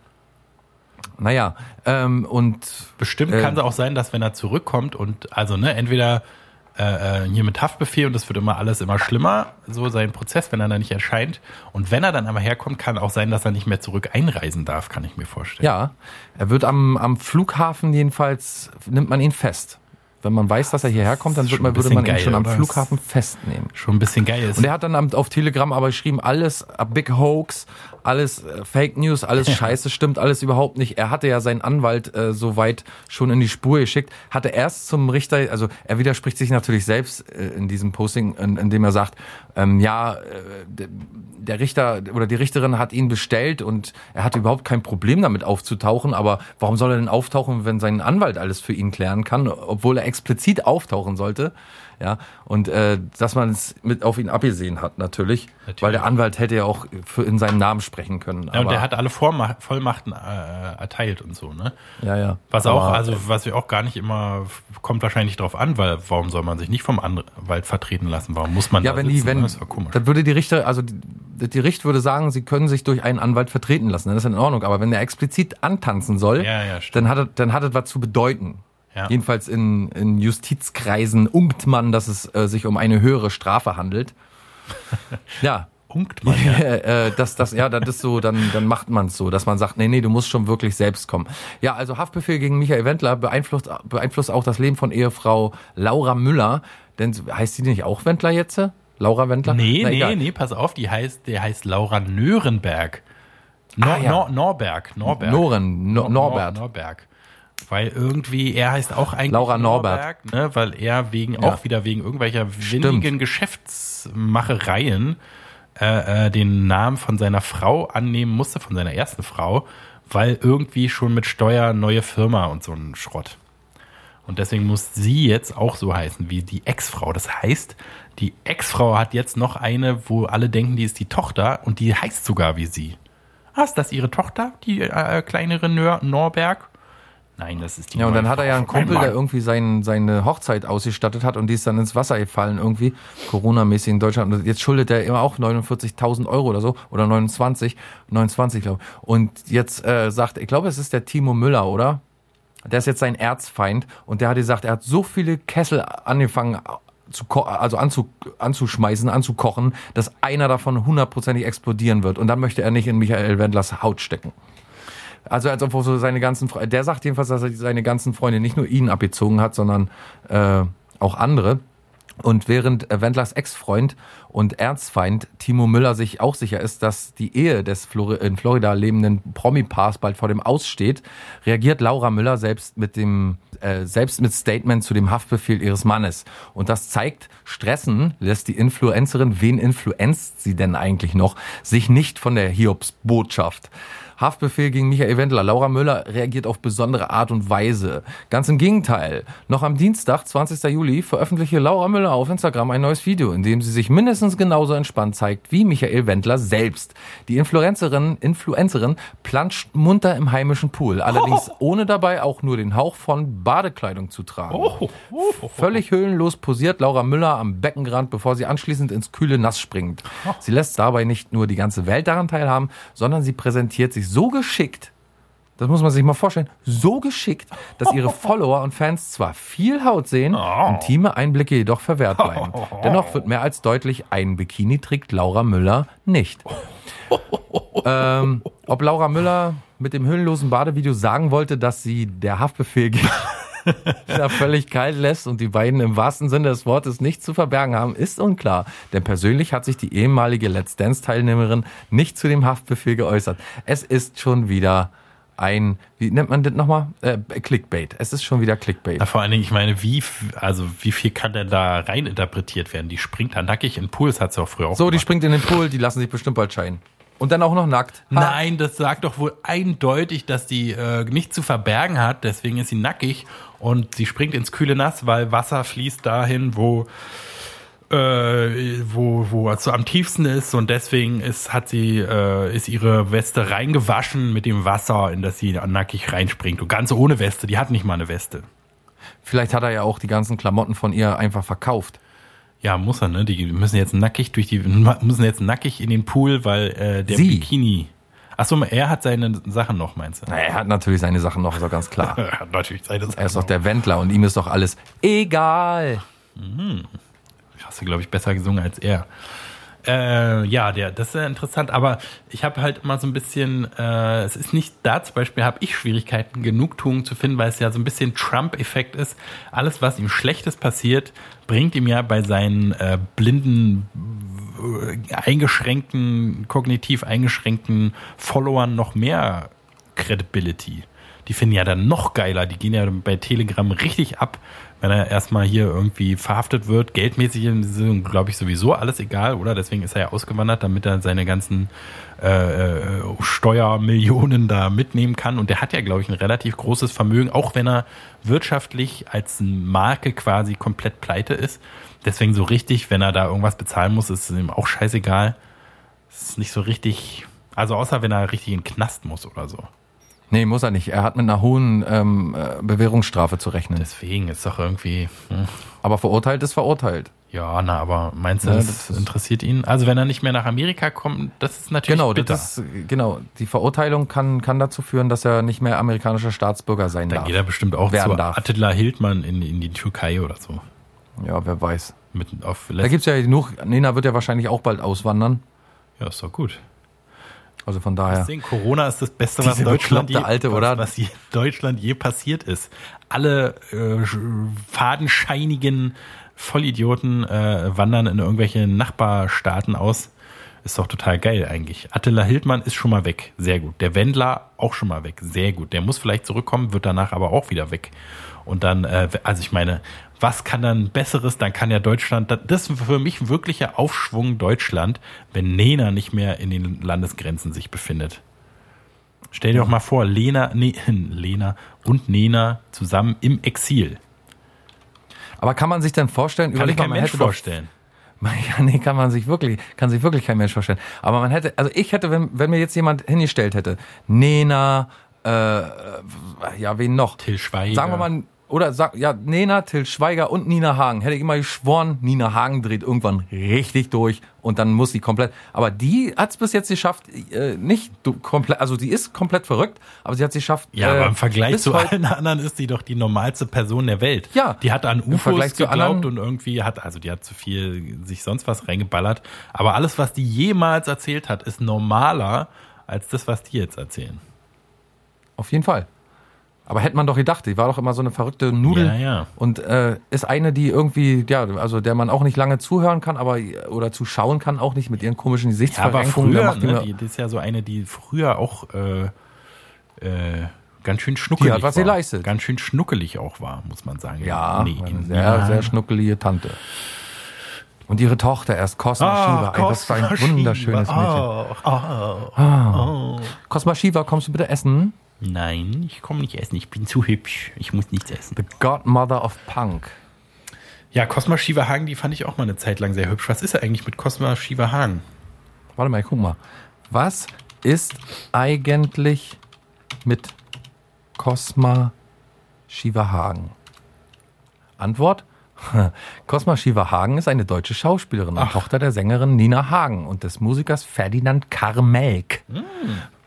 Naja, ähm, und Bestimmt Äh, kann es auch sein, dass wenn er zurückkommt und also ne, entweder äh, äh, hier mit Haftbefehl und das wird immer alles immer schlimmer, so sein Prozess, wenn er da nicht erscheint. Und wenn er dann aber herkommt, kann auch sein, dass er nicht mehr zurück einreisen darf, kann ich mir vorstellen. Ja, er wird am, am Flughafen jedenfalls, nimmt man ihn fest. Wenn man weiß, dass er hierher kommt, dann wird man, würde man geil, ihn schon am? Flughafen festnehmen. Schon ein bisschen geil. Und er hat dann auf Telegram aber geschrieben, alles a big hoax, alles äh, Fake News, alles Scheiße, stimmt alles überhaupt nicht. Er hatte ja seinen Anwalt äh, soweit schon in die Spur geschickt, hatte erst zum Richter, also er widerspricht sich natürlich selbst äh, in diesem Posting, in, in dem er sagt, ähm, ja, äh, der Richter oder die Richterin hat ihn bestellt und er hatte überhaupt kein Problem damit aufzutauchen, aber warum soll er denn auftauchen, wenn sein Anwalt alles für ihn klären kann, obwohl er explizit auftauchen sollte? Ja, und äh, dass man es mit auf ihn abgesehen hat, natürlich, natürlich, weil der Anwalt hätte ja auch für in seinem Namen sprechen können. Ja, und der hat alle Vormacht, Vollmachten äh, erteilt und so, ne? Ja, ja. Was auch, also was wir auch gar nicht immer kommt wahrscheinlich drauf an, weil warum soll man sich nicht vom Anwalt vertreten lassen? Warum muss man ja, da wenn sitzen? die, wenn, das war komisch. Dann würde die Richter, also die, die Richt würde sagen, sie können sich durch einen Anwalt vertreten lassen, das ist in Ordnung. Aber wenn der explizit antanzen soll, ja, ja, dann hat er, dann hat es was zu bedeuten. Ja. Jedenfalls in, in Justizkreisen unkt man, dass es äh, sich um eine höhere Strafe handelt. ja. Unkt man, ja. äh, das, das, ja, das ist so, dann, dann macht man es so, dass man sagt, nee, nee, du musst schon wirklich selbst kommen. Ja, also Haftbefehl gegen Michael Wendler beeinflusst, beeinflusst auch das Leben von Ehefrau Laura Müller. Denn heißt sie nicht auch Wendler jetzt? Laura Wendler? Nee, Na, nee, egal. nee, pass auf, die heißt, der heißt Laura Nörenberg. Nor, ah, ja. Nor, Norberg, Norberg. Noren, Nor, Norbert. Nor, Norberg. Weil irgendwie, er heißt auch eigentlich Laura Norbert, ne, weil er wegen, ja. auch wieder wegen irgendwelcher windigen Geschäftsmachereien äh, äh, den Namen von seiner Frau annehmen musste, von seiner ersten Frau, weil irgendwie schon mit Steuer neue Firma und so ein Schrott. Und deswegen muss sie jetzt auch so heißen wie die Ex-Frau. Das heißt, die Ex-Frau hat jetzt noch eine, wo alle denken, die ist die Tochter und die heißt sogar wie sie. Ah, ist das ihre Tochter, die äh, kleinere Nor Norberg? Nein, das ist die. Ja, und dann hat er ja einen Kumpel, der irgendwie sein, seine Hochzeit ausgestattet hat und die ist dann ins Wasser gefallen, irgendwie, Corona-mäßig in Deutschland. Und jetzt schuldet er immer auch 49.000 Euro oder so, oder 29, 29, glaube ich. Und jetzt äh, sagt, ich glaube, es ist der Timo Müller, oder? Der ist jetzt sein Erzfeind und der hat gesagt, er hat so viele Kessel angefangen zu also anzu anzuschmeißen, anzukochen, dass einer davon hundertprozentig explodieren wird. Und dann möchte er nicht in Michael Wendlers Haut stecken. Also als ob so seine ganzen Freunde, der sagt jedenfalls, dass er seine ganzen Freunde nicht nur ihn abgezogen hat, sondern äh, auch andere. Und während Wendlers Ex-Freund und Erzfeind Timo Müller sich auch sicher ist, dass die Ehe des Flor in Florida lebenden Promi-Pars bald vor dem Aussteht, reagiert Laura Müller selbst mit dem äh, selbst mit Statement zu dem Haftbefehl ihres Mannes. Und das zeigt, stressen lässt die Influencerin, wen influenzt sie denn eigentlich noch, sich nicht von der Hiobs-Botschaft. Haftbefehl gegen Michael Wendler. Laura Müller reagiert auf besondere Art und Weise. Ganz im Gegenteil. Noch am Dienstag, 20. Juli, veröffentlichte Laura Müller auf Instagram ein neues Video, in dem sie sich mindestens genauso entspannt zeigt wie Michael Wendler selbst. Die Influencerin, Influencerin planscht munter im heimischen Pool, allerdings oh. ohne dabei auch nur den Hauch von Badekleidung zu tragen. Oh. Oh. Völlig höhenlos posiert Laura Müller am Beckenrand, bevor sie anschließend ins kühle Nass springt. Sie lässt dabei nicht nur die ganze Welt daran teilhaben, sondern sie präsentiert sich so geschickt, das muss man sich mal vorstellen, so geschickt, dass ihre Follower und Fans zwar viel Haut sehen, oh. intime Einblicke jedoch verwehrt bleiben. Dennoch wird mehr als deutlich, ein Bikini trägt Laura Müller nicht. ähm, ob Laura Müller mit dem hüllenlosen Badevideo sagen wollte, dass sie der Haftbefehl da völlig kalt lässt und die beiden im wahrsten Sinne des Wortes nichts zu verbergen haben, ist unklar. Denn persönlich hat sich die ehemalige Let's Dance Teilnehmerin nicht zu dem Haftbefehl geäußert. Es ist schon wieder ein, wie nennt man das nochmal? Äh, Clickbait. Es ist schon wieder Clickbait. Ja, vor allen Dingen, ich meine, wie, also wie viel kann denn da rein interpretiert werden? Die springt da nackig in den Pool, das hat sie auch früher auch So, gemacht. die springt in den Pool, die lassen sich bestimmt bald scheinen. Und dann auch noch nackt. Ha. Nein, das sagt doch wohl eindeutig, dass die äh, nichts zu verbergen hat, deswegen ist sie nackig und sie springt ins kühle Nass, weil Wasser fließt dahin, wo äh, wo wo es so am tiefsten ist und deswegen ist hat sie äh, ist ihre Weste reingewaschen mit dem Wasser, in das sie nackig reinspringt und ganz ohne Weste. Die hat nicht mal eine Weste. Vielleicht hat er ja auch die ganzen Klamotten von ihr einfach verkauft. Ja, muss er, ne? Die müssen jetzt nackig durch die müssen jetzt nackig in den Pool, weil äh, der sie. Bikini Achso, er hat seine Sachen noch, meinst du? Na, er hat natürlich seine Sachen noch, ist doch ganz klar. er hat natürlich seine Sachen Er ist doch der Wendler und ihm ist doch alles egal. Hast du, glaube ich, besser gesungen als er. Äh, ja, der, das ist ja interessant, aber ich habe halt immer so ein bisschen, äh, es ist nicht da zum Beispiel, habe ich Schwierigkeiten, Genugtuung zu finden, weil es ja so ein bisschen Trump-Effekt ist. Alles, was ihm Schlechtes passiert, bringt ihm ja bei seinen äh, blinden, äh, eingeschränkten, kognitiv eingeschränkten Followern noch mehr Credibility. Die finden ja dann noch geiler, die gehen ja bei Telegram richtig ab, wenn er erstmal hier irgendwie verhaftet wird, geldmäßig glaube ich, sowieso alles egal, oder? Deswegen ist er ja ausgewandert, damit er seine ganzen äh, äh, Steuermillionen da mitnehmen kann. Und der hat ja, glaube ich, ein relativ großes Vermögen, auch wenn er wirtschaftlich als Marke quasi komplett pleite ist. Deswegen so richtig, wenn er da irgendwas bezahlen muss, ist es ihm auch scheißegal. Es ist nicht so richtig, also außer wenn er richtig in den Knast muss oder so. Nee, muss er nicht. Er hat mit einer hohen ähm, äh, Bewährungsstrafe zu rechnen. Deswegen ist doch irgendwie. Hm. Aber verurteilt ist verurteilt. Ja, na, aber meinst du, Ja, das, das interessiert ihn? Also wenn er nicht mehr nach Amerika kommt, das ist natürlich Genau, bitter. das ist, genau. Die Verurteilung kann, kann dazu führen, dass er nicht mehr amerikanischer Staatsbürger sein Dann darf. geht er bestimmt auch zu darf. Attila Hildmann in, in die Türkei oder so. Ja, wer weiß. Mit auf Da gibt's ja genug. Nena wird ja wahrscheinlich auch bald auswandern. ja, ist doch gut. Also von daher. Deswegen, Corona ist das Beste, was Deutschland je, Alte, oder? was je, Deutschland je passiert ist. Alle äh, sch- fadenscheinigen Vollidioten äh, wandern in irgendwelche Nachbarstaaten aus. Ist doch total geil eigentlich. Attila Hildmann ist schon mal weg. Sehr gut. Der Wendler auch schon mal weg. Sehr gut. Der muss vielleicht zurückkommen, wird danach aber auch wieder weg. Und dann, äh, also ich meine, was kann dann Besseres? Dann kann ja Deutschland, das ist für mich ein wirklicher Aufschwung Deutschland, wenn Nena nicht mehr in den Landesgrenzen sich befindet. Stell dir doch mal vor, Lena, nee, Lena und Nena zusammen im Exil. Aber kann man sich denn vorstellen, Kann überleg ich kein mal, man Mensch hätte doch- vorstellen. Ja, nee, kann man sich wirklich, kann sich wirklich kein Mensch vorstellen. Aber man hätte, also ich hätte, wenn, wenn mir jetzt jemand hingestellt hätte, Nena, äh, ja, wen noch? Till Schweiger. Sagen wir mal, oder sag, ja, Nena, Till Schweiger und Nina Hagen. Hätte ich immer geschworen, Nina Hagen dreht irgendwann richtig durch und dann muss sie komplett. Aber die hat es bis jetzt geschafft, äh, nicht du, komplett, also sie ist komplett verrückt, aber sie hat es geschafft. Ja, äh, aber im Vergleich bis zu allen anderen ist sie doch die normalste Person der Welt. Ja. Die hat an UFOs Vergleich zu geglaubt und irgendwie hat, also die hat zu viel sich sonst was reingeballert. Aber alles, was die jemals erzählt hat, ist normaler als das, was die jetzt erzählen. Auf jeden Fall. Aber hätte man doch gedacht, die war doch immer so eine verrückte Nudel. Ja, ja. Und äh, ist eine, die irgendwie, ja, also der man auch nicht lange zuhören kann, aber oder zuschauen kann, auch nicht mit ihren komischen Ja, aber Gesichtsverrenkungen. Früher, ne, die, die ist ja so eine, die früher auch äh, äh, ganz schön schnuckelig Die hat was war. geleistet. Ganz schön schnuckelig auch war, muss man sagen. ja, nee, sehr, ja. sehr schnuckelige Tante. Und ihre Tochter erst, Cosma Ah, Shiva. Ey, das war ein wunderschönes Mädchen. Oh, oh, oh. Cosma Shiva, kommst du bitte essen? Nein, ich komme nicht essen. Ich bin zu hübsch. Ich muss nichts essen. The Godmother of Punk. Ja, Cosma Shiva Hagen, die fand ich auch mal eine Zeit lang sehr hübsch. Was ist er eigentlich mit Cosma Shiva Hagen? Warte mal, guck mal. Was ist eigentlich mit Cosma Shiva Hagen? Antwort? Cosma Shiva Hagen ist eine deutsche Schauspielerin und Ach. Tochter der Sängerin Nina Hagen und des Musikers Ferdinand Karmelk. Hm.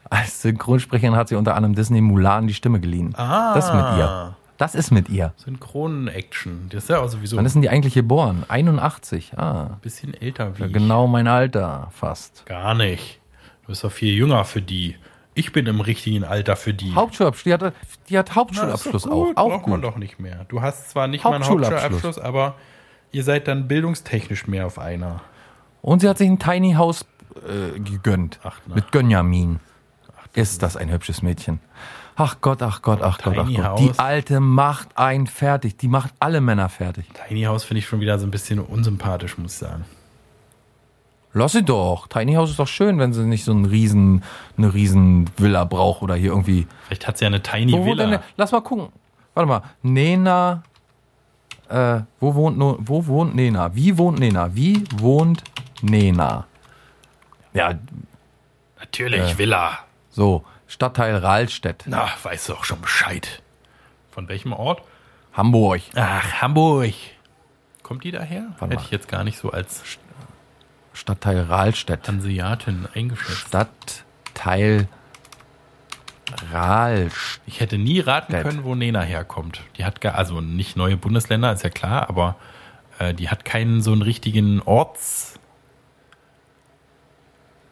Als Synchronsprecherin hat sie unter anderem Disney Mulan die Stimme geliehen. Ah. Das ist mit ihr. Das ist mit ihr. Synchronen-Action. Das ist ja auch sowieso Wann ist denn die eigentlich geboren? 81. Ah, bisschen älter wie ich. genau mein Alter fast. Gar nicht. Du bist doch viel jünger für die. Ich bin im richtigen Alter für die. Hauptschulabschluss. Die hat, die hat Na, Hauptschulabschluss gut. auch. Auch Braucht man doch nicht mehr. Du hast zwar nicht mal einen Hauptschulabschluss. Hauptschulabschluss, aber ihr seid dann bildungstechnisch mehr auf einer. Und sie hat sich ein Tiny House äh, gegönnt. Ach, na. mit Gönjamin. Ist das ein hübsches Mädchen. Ach Gott, ach Gott, ach Gott, ach Gott. House. Die Alte macht einen fertig. Die macht alle Männer fertig. Tiny House finde ich schon wieder so ein bisschen unsympathisch, muss ich sagen. Lass sie doch. Tiny House ist doch schön, wenn sie nicht so einen riesen, eine riesen Villa braucht oder hier irgendwie. Vielleicht hat sie ja eine Tiny Wo Villa. denn, lass mal gucken. Warte mal. Nena. Äh, wo wohnt, wo wohnt Nena? Wie wohnt Nena? Wie wohnt Nena? Ja, Natürlich, Villa. So. Stadtteil Rahlstedt. Na, weißt du auch schon Bescheid. Von welchem Ort? Hamburg. Ach, Hamburg. Kommt die daher? Warte Hätte mal. ich jetzt gar nicht so als Stadtteil Rahlstedt. Hanseatin eingeschätzt. Stadtteil Rahlstedt. Ich hätte nie raten können, wo Nena herkommt. Die hat gar, also nicht neue Bundesländer, ist ja klar, aber Äh, die hat keinen so einen richtigen Orts.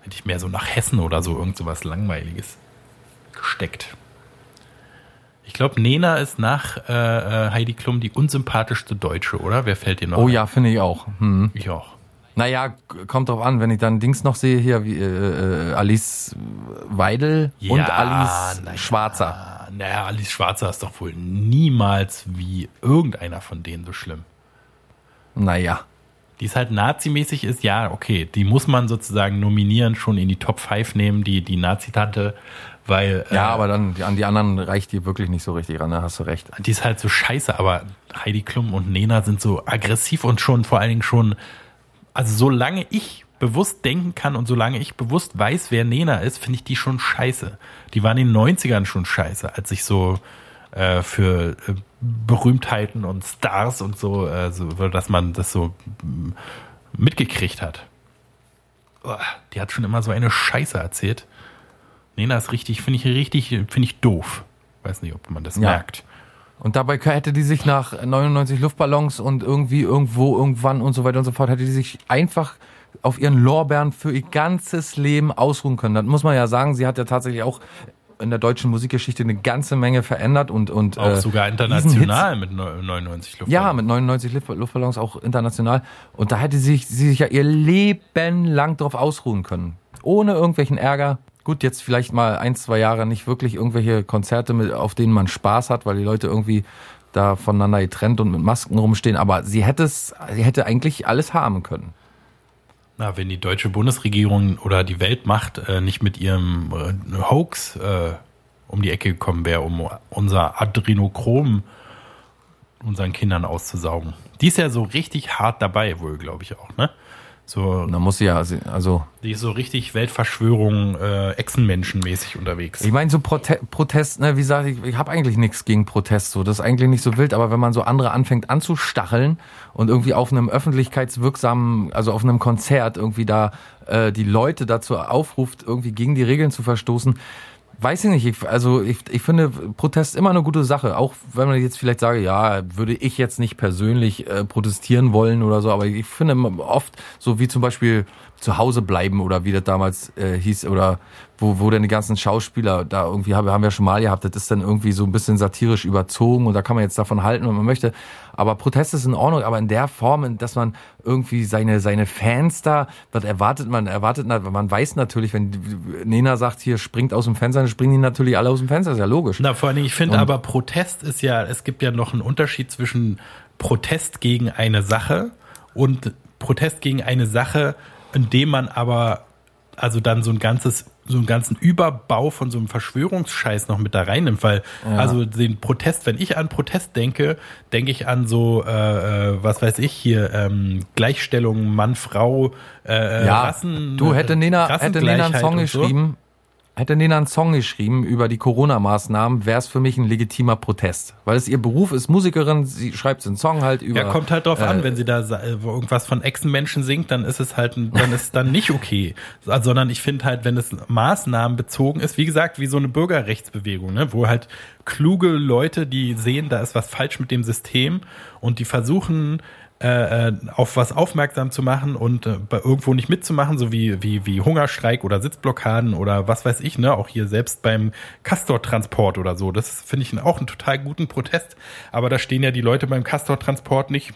Hätte ich mehr so nach Hessen oder so irgend sowas Langweiliges gesteckt. Ich glaube, Nena ist nach äh, äh, Heidi Klum die unsympathischste Deutsche, oder? Wer fällt dir noch? Oh ja, finde ich auch. Hm. Ich auch. Naja, kommt drauf an, wenn ich dann Dings noch sehe, hier wie äh, äh Alice Weidel Ja, und Alice na ja. Schwarzer. Naja, Alice Schwarzer ist doch wohl niemals wie irgendeiner von denen so schlimm. Naja. Die ist halt nazimäßig ist, ja, okay, die muss man sozusagen nominieren, schon in die Top 5 nehmen, die, die Nazi-Tante, weil Ja, äh, aber dann an die anderen reicht die wirklich nicht so richtig ran, da hast du recht. die ist halt so scheiße, aber Heidi Klum und Nena sind so aggressiv und schon vor allen Dingen schon, also solange ich bewusst denken kann und solange ich bewusst weiß, wer Nena ist, finde ich die schon scheiße. Die waren in den 90ern schon scheiße, als ich so äh, für äh, Berühmtheiten und Stars und so, äh, so, dass man das so mm, mitgekriegt hat. Uah, Die hat schon immer so eine Scheiße erzählt. Nena ist richtig, finde ich richtig, finde ich doof. Weiß nicht, ob man das Ja. merkt. Und dabei hätte die sich nach 99 Luftballons und irgendwie irgendwo irgendwann und so weiter und so fort, hätte die sich einfach auf ihren Lorbeeren für ihr ganzes Leben ausruhen können. Das muss man ja sagen, sie hat ja tatsächlich auch in der deutschen Musikgeschichte eine ganze Menge verändert und und Auch äh, sogar international mit neu- 99 Luftballons. Ja, mit 99 Luft- Luftballons auch international. Und da hätte sie sich, sie sich ja ihr Leben lang drauf ausruhen können. Ohne irgendwelchen Ärger. Gut, jetzt vielleicht mal ein, zwei Jahre nicht wirklich irgendwelche Konzerte, mit, auf denen man Spaß hat, weil die Leute irgendwie da voneinander getrennt und mit Masken rumstehen. Aber sie hätte es, sie hätte eigentlich alles haben können. Na, wenn die deutsche Bundesregierung oder die Weltmacht äh, nicht mit ihrem äh, Hoax äh, um die Ecke gekommen wäre, um unser Adrenochrom unseren Kindern auszusaugen. Die ist ja so richtig hart dabei, wohl, glaube ich auch, ne? So, da muss sie ja, also die ist so richtig Weltverschwörung, äh, Echsenmenschenmäßig unterwegs. Ich meine, so Prote Protest, ne, wie gesagt, ich, ich habe eigentlich nichts gegen Protest, so das ist eigentlich nicht so wild, aber wenn man so andere anfängt anzustacheln und irgendwie auf einem öffentlichkeitswirksamen, also auf einem Konzert irgendwie da äh, die Leute dazu aufruft, irgendwie gegen die Regeln zu verstoßen, weiß ich nicht. Ich, also ich, ich finde Protest immer eine gute Sache, auch wenn man jetzt vielleicht sage, ja, würde ich jetzt nicht persönlich äh, protestieren wollen oder so, aber ich finde oft so wie zum Beispiel zu Hause bleiben oder wie das damals äh, hieß oder wo, wo denn die ganzen Schauspieler da irgendwie haben, haben wir schon mal gehabt, das ist dann irgendwie so ein bisschen satirisch überzogen und da kann man jetzt davon halten, wenn man möchte. Aber Protest ist in Ordnung, aber in der Form, dass man irgendwie seine, seine Fans da, was erwartet man? Erwartet, man weiß natürlich, wenn Nena sagt, hier springt aus dem Fenster, dann springen die natürlich alle aus dem Fenster, ist ja logisch. Na, vor allen Dingen, ich finde aber Protest ist ja, es gibt ja noch einen Unterschied zwischen Protest gegen eine Sache und Protest gegen eine Sache, in dem man aber also dann so ein ganzes so einen ganzen Überbau von so einem Verschwörungsscheiß noch mit da reinnimmt, weil also den Protest, wenn ich an Protest denke, denke ich an so äh, äh, was weiß ich hier ähm, Gleichstellung Mann Frau äh, ja, Rassen du hätte Nena, hätte Nena einen Song so. geschrieben, hätte Nena einen Song geschrieben über die Corona-Maßnahmen, wäre es für mich ein legitimer Protest. Weil es ihr Beruf ist, Musikerin, sie schreibt einen Song halt über. Ja, kommt halt drauf äh, an, wenn sie da äh, irgendwas von Echsenmenschen singt, dann ist es halt, dann ist es dann nicht okay. Also, Sondern ich finde halt, wenn es Maßnahmen bezogen ist, wie gesagt, wie so eine Bürgerrechtsbewegung, ne, wo halt kluge Leute, die sehen, da ist was falsch mit dem System und die versuchen, äh, äh, auf was aufmerksam zu machen und äh, irgendwo nicht mitzumachen, so wie, wie, wie Hungerstreik oder Sitzblockaden oder was weiß ich, ne, auch hier selbst beim Castor-Transport oder so. Das finde ich auch einen total guten Protest. Aber da stehen ja die Leute beim Castor-Transport nicht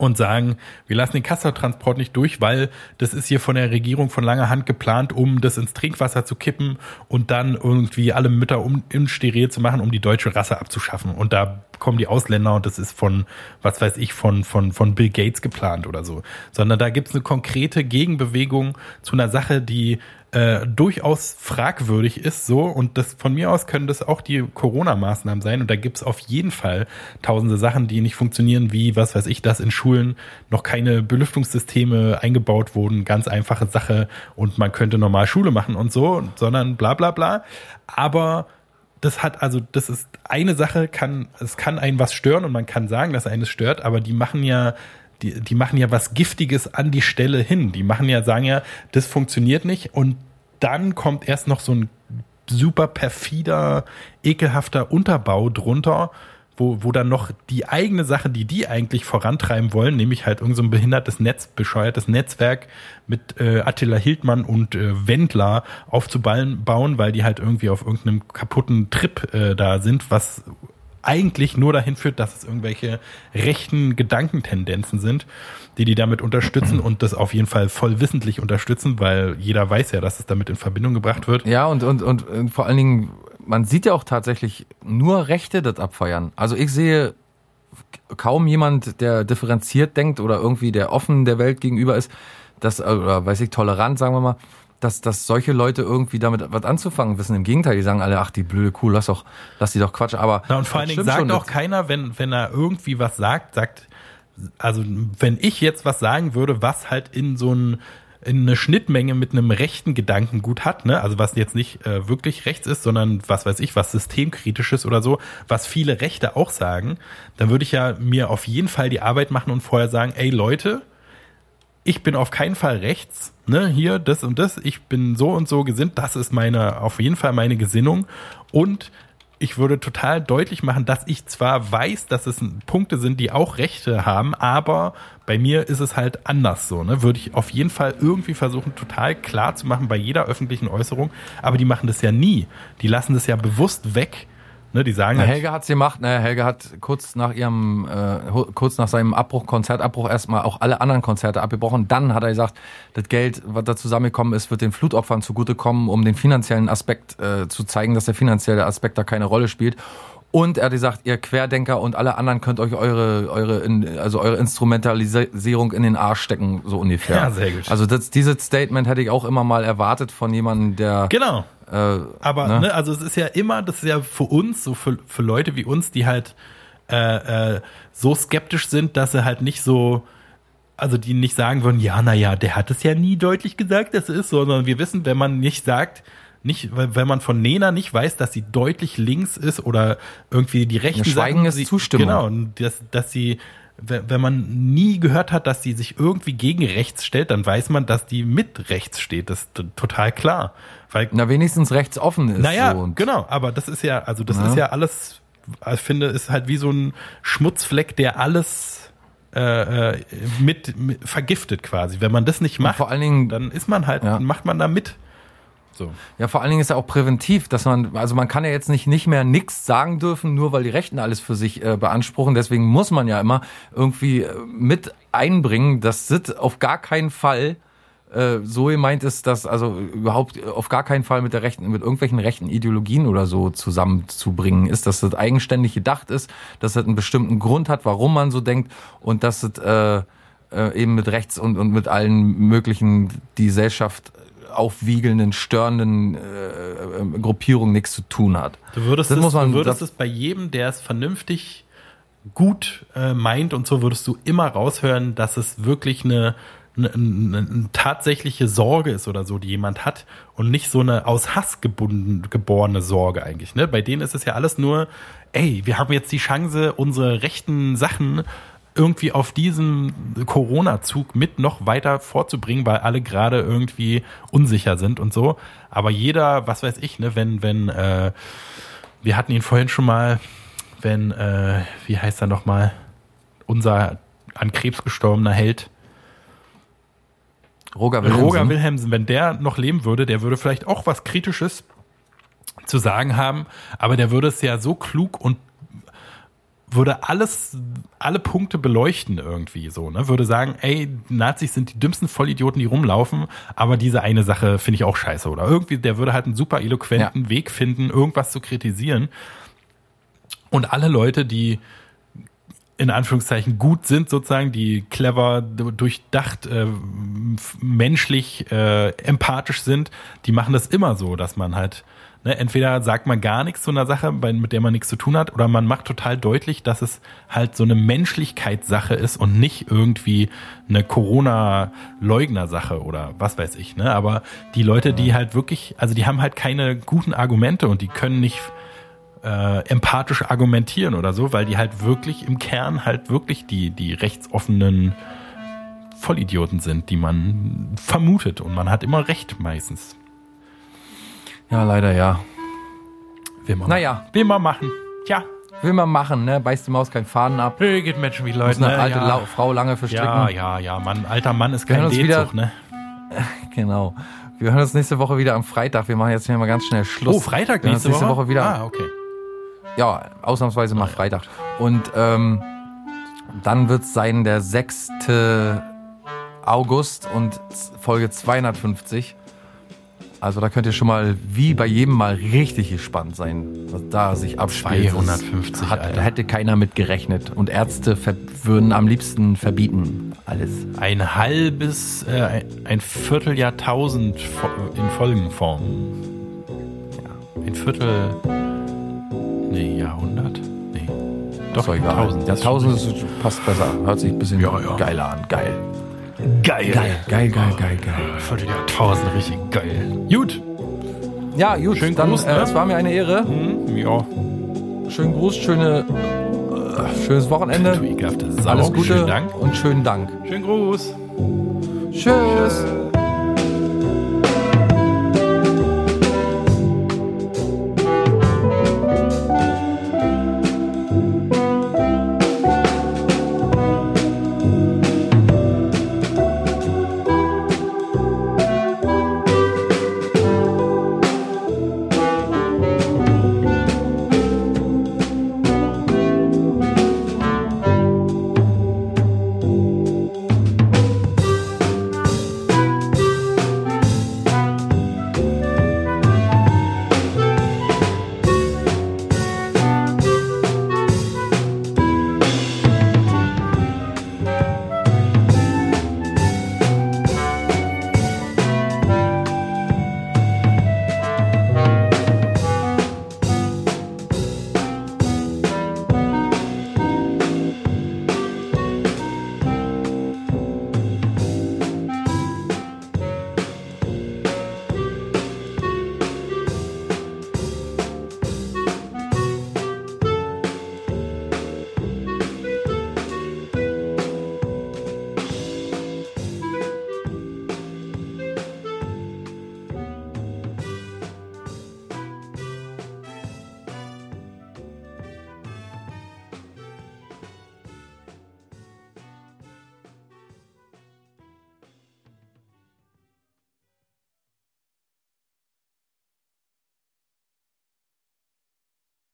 und sagen, wir lassen den Castortransport nicht durch, weil das ist hier von der Regierung von langer Hand geplant, um das ins Trinkwasser zu kippen und dann irgendwie alle Mütter um, insteril zu machen, um die deutsche Rasse abzuschaffen. Und da kommen die Ausländer und das ist von, was weiß ich, von, von, von Bill Gates geplant oder so. Sondern da gibt es eine konkrete Gegenbewegung zu einer Sache, die äh, durchaus fragwürdig ist, so. Und das von mir aus können das auch die Corona-Maßnahmen sein. Und da gibt's auf jeden Fall tausende Sachen, die nicht funktionieren, wie was weiß ich, dass in Schulen noch keine Belüftungssysteme eingebaut wurden, ganz einfache Sache. Und man könnte normal Schule machen und so, sondern bla bla bla. Aber das hat also, das ist eine Sache, kann, es kann einen was stören und man kann sagen, dass eines stört, aber die machen ja, die, die machen ja was Giftiges an die Stelle hin. Die machen ja, sagen ja, das funktioniert nicht und dann kommt erst noch so ein super perfider, ekelhafter Unterbau drunter, wo, wo dann noch die eigene Sache, die die eigentlich vorantreiben wollen, nämlich halt irgend so ein behindertes Netz, bescheuertes Netzwerk mit äh, Attila Hildmann und äh, Wendler aufzubauen, bauen, weil die halt irgendwie auf irgendeinem kaputten Trip äh, da sind, was eigentlich nur dahin führt, dass es irgendwelche rechten Gedankentendenzen sind, die die damit unterstützen und das auf jeden Fall voll wissentlich unterstützen, weil jeder weiß ja, dass es damit in Verbindung gebracht wird. Ja, und, und, und, und vor allen Dingen, man sieht ja auch tatsächlich nur Rechte das abfeiern. Also ich sehe kaum jemand, der differenziert denkt oder irgendwie der offen der Welt gegenüber ist, das, oder weiß ich, tolerant, sagen wir mal, dass, dass solche Leute irgendwie damit was anzufangen wissen. Im Gegenteil, die sagen alle, ach, die blöde Kuh, lass doch, lass die doch Quatsch. Aber Na, und vor allen Dingen sagt auch keiner, wenn, wenn er irgendwie was sagt, sagt, also wenn ich jetzt was sagen würde, was halt in so ein in eine Schnittmenge mit einem rechten Gedankengut hat, ne? Also was jetzt nicht äh, wirklich rechts ist, sondern was weiß ich, was systemkritisches oder so, was viele Rechte auch sagen, dann würde ich ja mir auf jeden Fall die Arbeit machen und vorher sagen, ey Leute, ich bin auf keinen Fall rechts, ne, hier, das und das, ich bin so und so gesinnt, das ist meine, auf jeden Fall meine Gesinnung. Und ich würde total deutlich machen, dass ich zwar weiß, dass es Punkte sind, die auch Rechte haben, aber bei mir ist es halt anders so, ne, würde ich auf jeden Fall irgendwie versuchen, total klar zu machen bei jeder öffentlichen Äußerung, aber die machen das ja nie, die lassen das ja bewusst weg, Ne, die sagen Na, halt, Helge hat's gemacht. Naja, Helge hat kurz nach ihrem, äh, kurz nach seinem Abbruch, Konzertabbruch erstmal auch alle anderen Konzerte abgebrochen. Dann hat er gesagt, das Geld, was da zusammengekommen ist, wird den Flutopfern zugutekommen, um den finanziellen Aspekt äh, zu zeigen, dass der finanzielle Aspekt da keine Rolle spielt. Und er hat gesagt, ihr Querdenker und alle anderen könnt euch eure, eure, in, also eure Instrumentalisierung in den Arsch stecken, so ungefähr. Ja, sehr gut. Also das, dieses Statement hätte ich auch immer mal erwartet von jemandem, der genau, Aber Ne? ne? also es ist ja immer, das ist ja für uns, so für, für Leute wie uns, die halt äh, äh, so skeptisch sind, dass sie halt nicht so, also die nicht sagen würden, ja, naja, der hat es ja nie deutlich gesagt, dass es ist, sondern wir wissen, wenn man nicht sagt, nicht, wenn man von Nena nicht weiß, dass sie deutlich links ist oder irgendwie die rechten Ja, Schweigen Sachen, ist sie, Zustimmung. Genau, und dass, dass sie, wenn man nie gehört hat, dass sie sich irgendwie gegen rechts stellt, dann weiß man, dass die mit rechts steht. Das ist total klar. Weil na wenigstens rechts offen ist. naja, so genau, aber das ist ja, also das Ja. ist ja alles, ich finde, ist halt wie so ein Schmutzfleck, der alles äh, äh, mit, mit vergiftet quasi. Wenn man das nicht macht, vor allen Dingen- dann ist man halt, Ja. macht man da mit. So. Ja, vor allen Dingen ist ja auch präventiv, dass man, also man kann ja jetzt nicht nicht mehr nichts sagen dürfen, nur weil die Rechten alles für sich äh, beanspruchen. Deswegen muss man ja immer irgendwie äh, mit einbringen, dass das auf gar keinen Fall äh, so gemeint ist, dass also überhaupt auf gar keinen Fall mit der rechten, mit irgendwelchen rechten Ideologien oder so zusammenzubringen ist, dass das eigenständig gedacht ist, dass das einen bestimmten Grund hat, warum man so denkt und dass das äh, äh, eben mit rechts und, und mit allen möglichen die Gesellschaft aufwiegelnden, störenden äh, äh, Gruppierungen nichts zu tun hat. Du würdest, Das es, muss man- du würdest das- es bei jedem, der es vernünftig gut äh, meint und so, würdest du immer raushören, dass es wirklich eine, eine, tatsächliche Sorge ist oder so, die jemand hat und nicht so eine aus Hass gebunden, geborene Sorge eigentlich. Ne? Bei denen ist es ja alles nur, ey, wir haben jetzt die Chance, unsere rechten Sachen irgendwie auf diesen Corona-Zug mit noch weiter vorzubringen, weil alle gerade irgendwie unsicher sind und so. Aber jeder, was weiß ich, ne, wenn, wenn, äh, wir hatten ihn vorhin schon mal, wenn, äh, wie heißt er nochmal, unser an Krebs gestorbener Held, Roger Wilhelmsen. Roger Wilhelmsen, wenn der noch leben würde, der würde vielleicht auch was Kritisches zu sagen haben, aber der würde es ja so klug und würde alles, alle Punkte beleuchten irgendwie so, ne? Würde sagen, ey, Nazis sind die dümmsten Vollidioten, die rumlaufen, aber diese eine Sache finde ich auch scheiße. Oder irgendwie, der würde halt einen super eloquenten Weg finden, irgendwas zu kritisieren. Und alle Leute, die in Anführungszeichen gut sind, sozusagen, die clever, durchdacht, äh, menschlich, äh, empathisch sind, die machen das immer so, dass man halt, ne, entweder sagt man gar nichts zu einer Sache, bei, mit der man nichts zu tun hat, oder man macht total deutlich, dass es halt so eine Menschlichkeitssache ist und nicht irgendwie eine Corona-Leugner-Sache oder was weiß ich, ne? Aber die Leute, die halt wirklich, also die haben halt keine guten Argumente und die können nicht äh, empathisch argumentieren oder so, weil die halt wirklich im Kern halt wirklich die, die rechtsoffenen Vollidioten sind, die man vermutet. Und man hat immer recht meistens. Ja, leider ja. Will man Naja. Will man machen. Ja. will man machen, ne? Beißt die Maus keinen Faden ab. Hey, geht Menschen wie Muss Leute, eine ne? alte ja. Lau- Frau lange verstricken. ja, ja, ja, Mann, alter Mann ist kein D-Zug, ne? Genau. Wir hören uns nächste Woche wieder am Freitag. Wir machen jetzt hier mal ganz schnell Schluss. Oh, Freitag nächste, nächste Woche wieder. Ah, okay. Ja, ausnahmsweise mal Freitag. Und ähm, dann wird es sein der 6. August und Folge 250. Also da könnt ihr schon mal wie bei jedem Mal richtig gespannt sein, was da sich abspielt. 250, Hat, Alter. da hätte keiner mit gerechnet. Und Ärzte würden am liebsten verbieten. Alles. Ein halbes, äh, ein- ein Vierteljahrtausend in Folgenform. Ja. Ein Viertel. Nee, Jahrhundert? Nee. Doch, egal. Jahrtausend. Jahrtausend ist, passt besser. Hört sich ein bisschen Ja, ja. geiler an. Geil. Geil. Geil, geil, geil, geil, geil. Vierteljahrtausend, richtig geil. Gut. Ja, gut. Schönen dann, Gruß, äh, ne? es war mir eine Ehre. Hm, ja. Schönen Gruß, schöne, äh, schönes Wochenende. Du ekelhafte Sau. Alles Gute Schönen Dank. und schönen Dank. Schönen Gruß. Tschüss.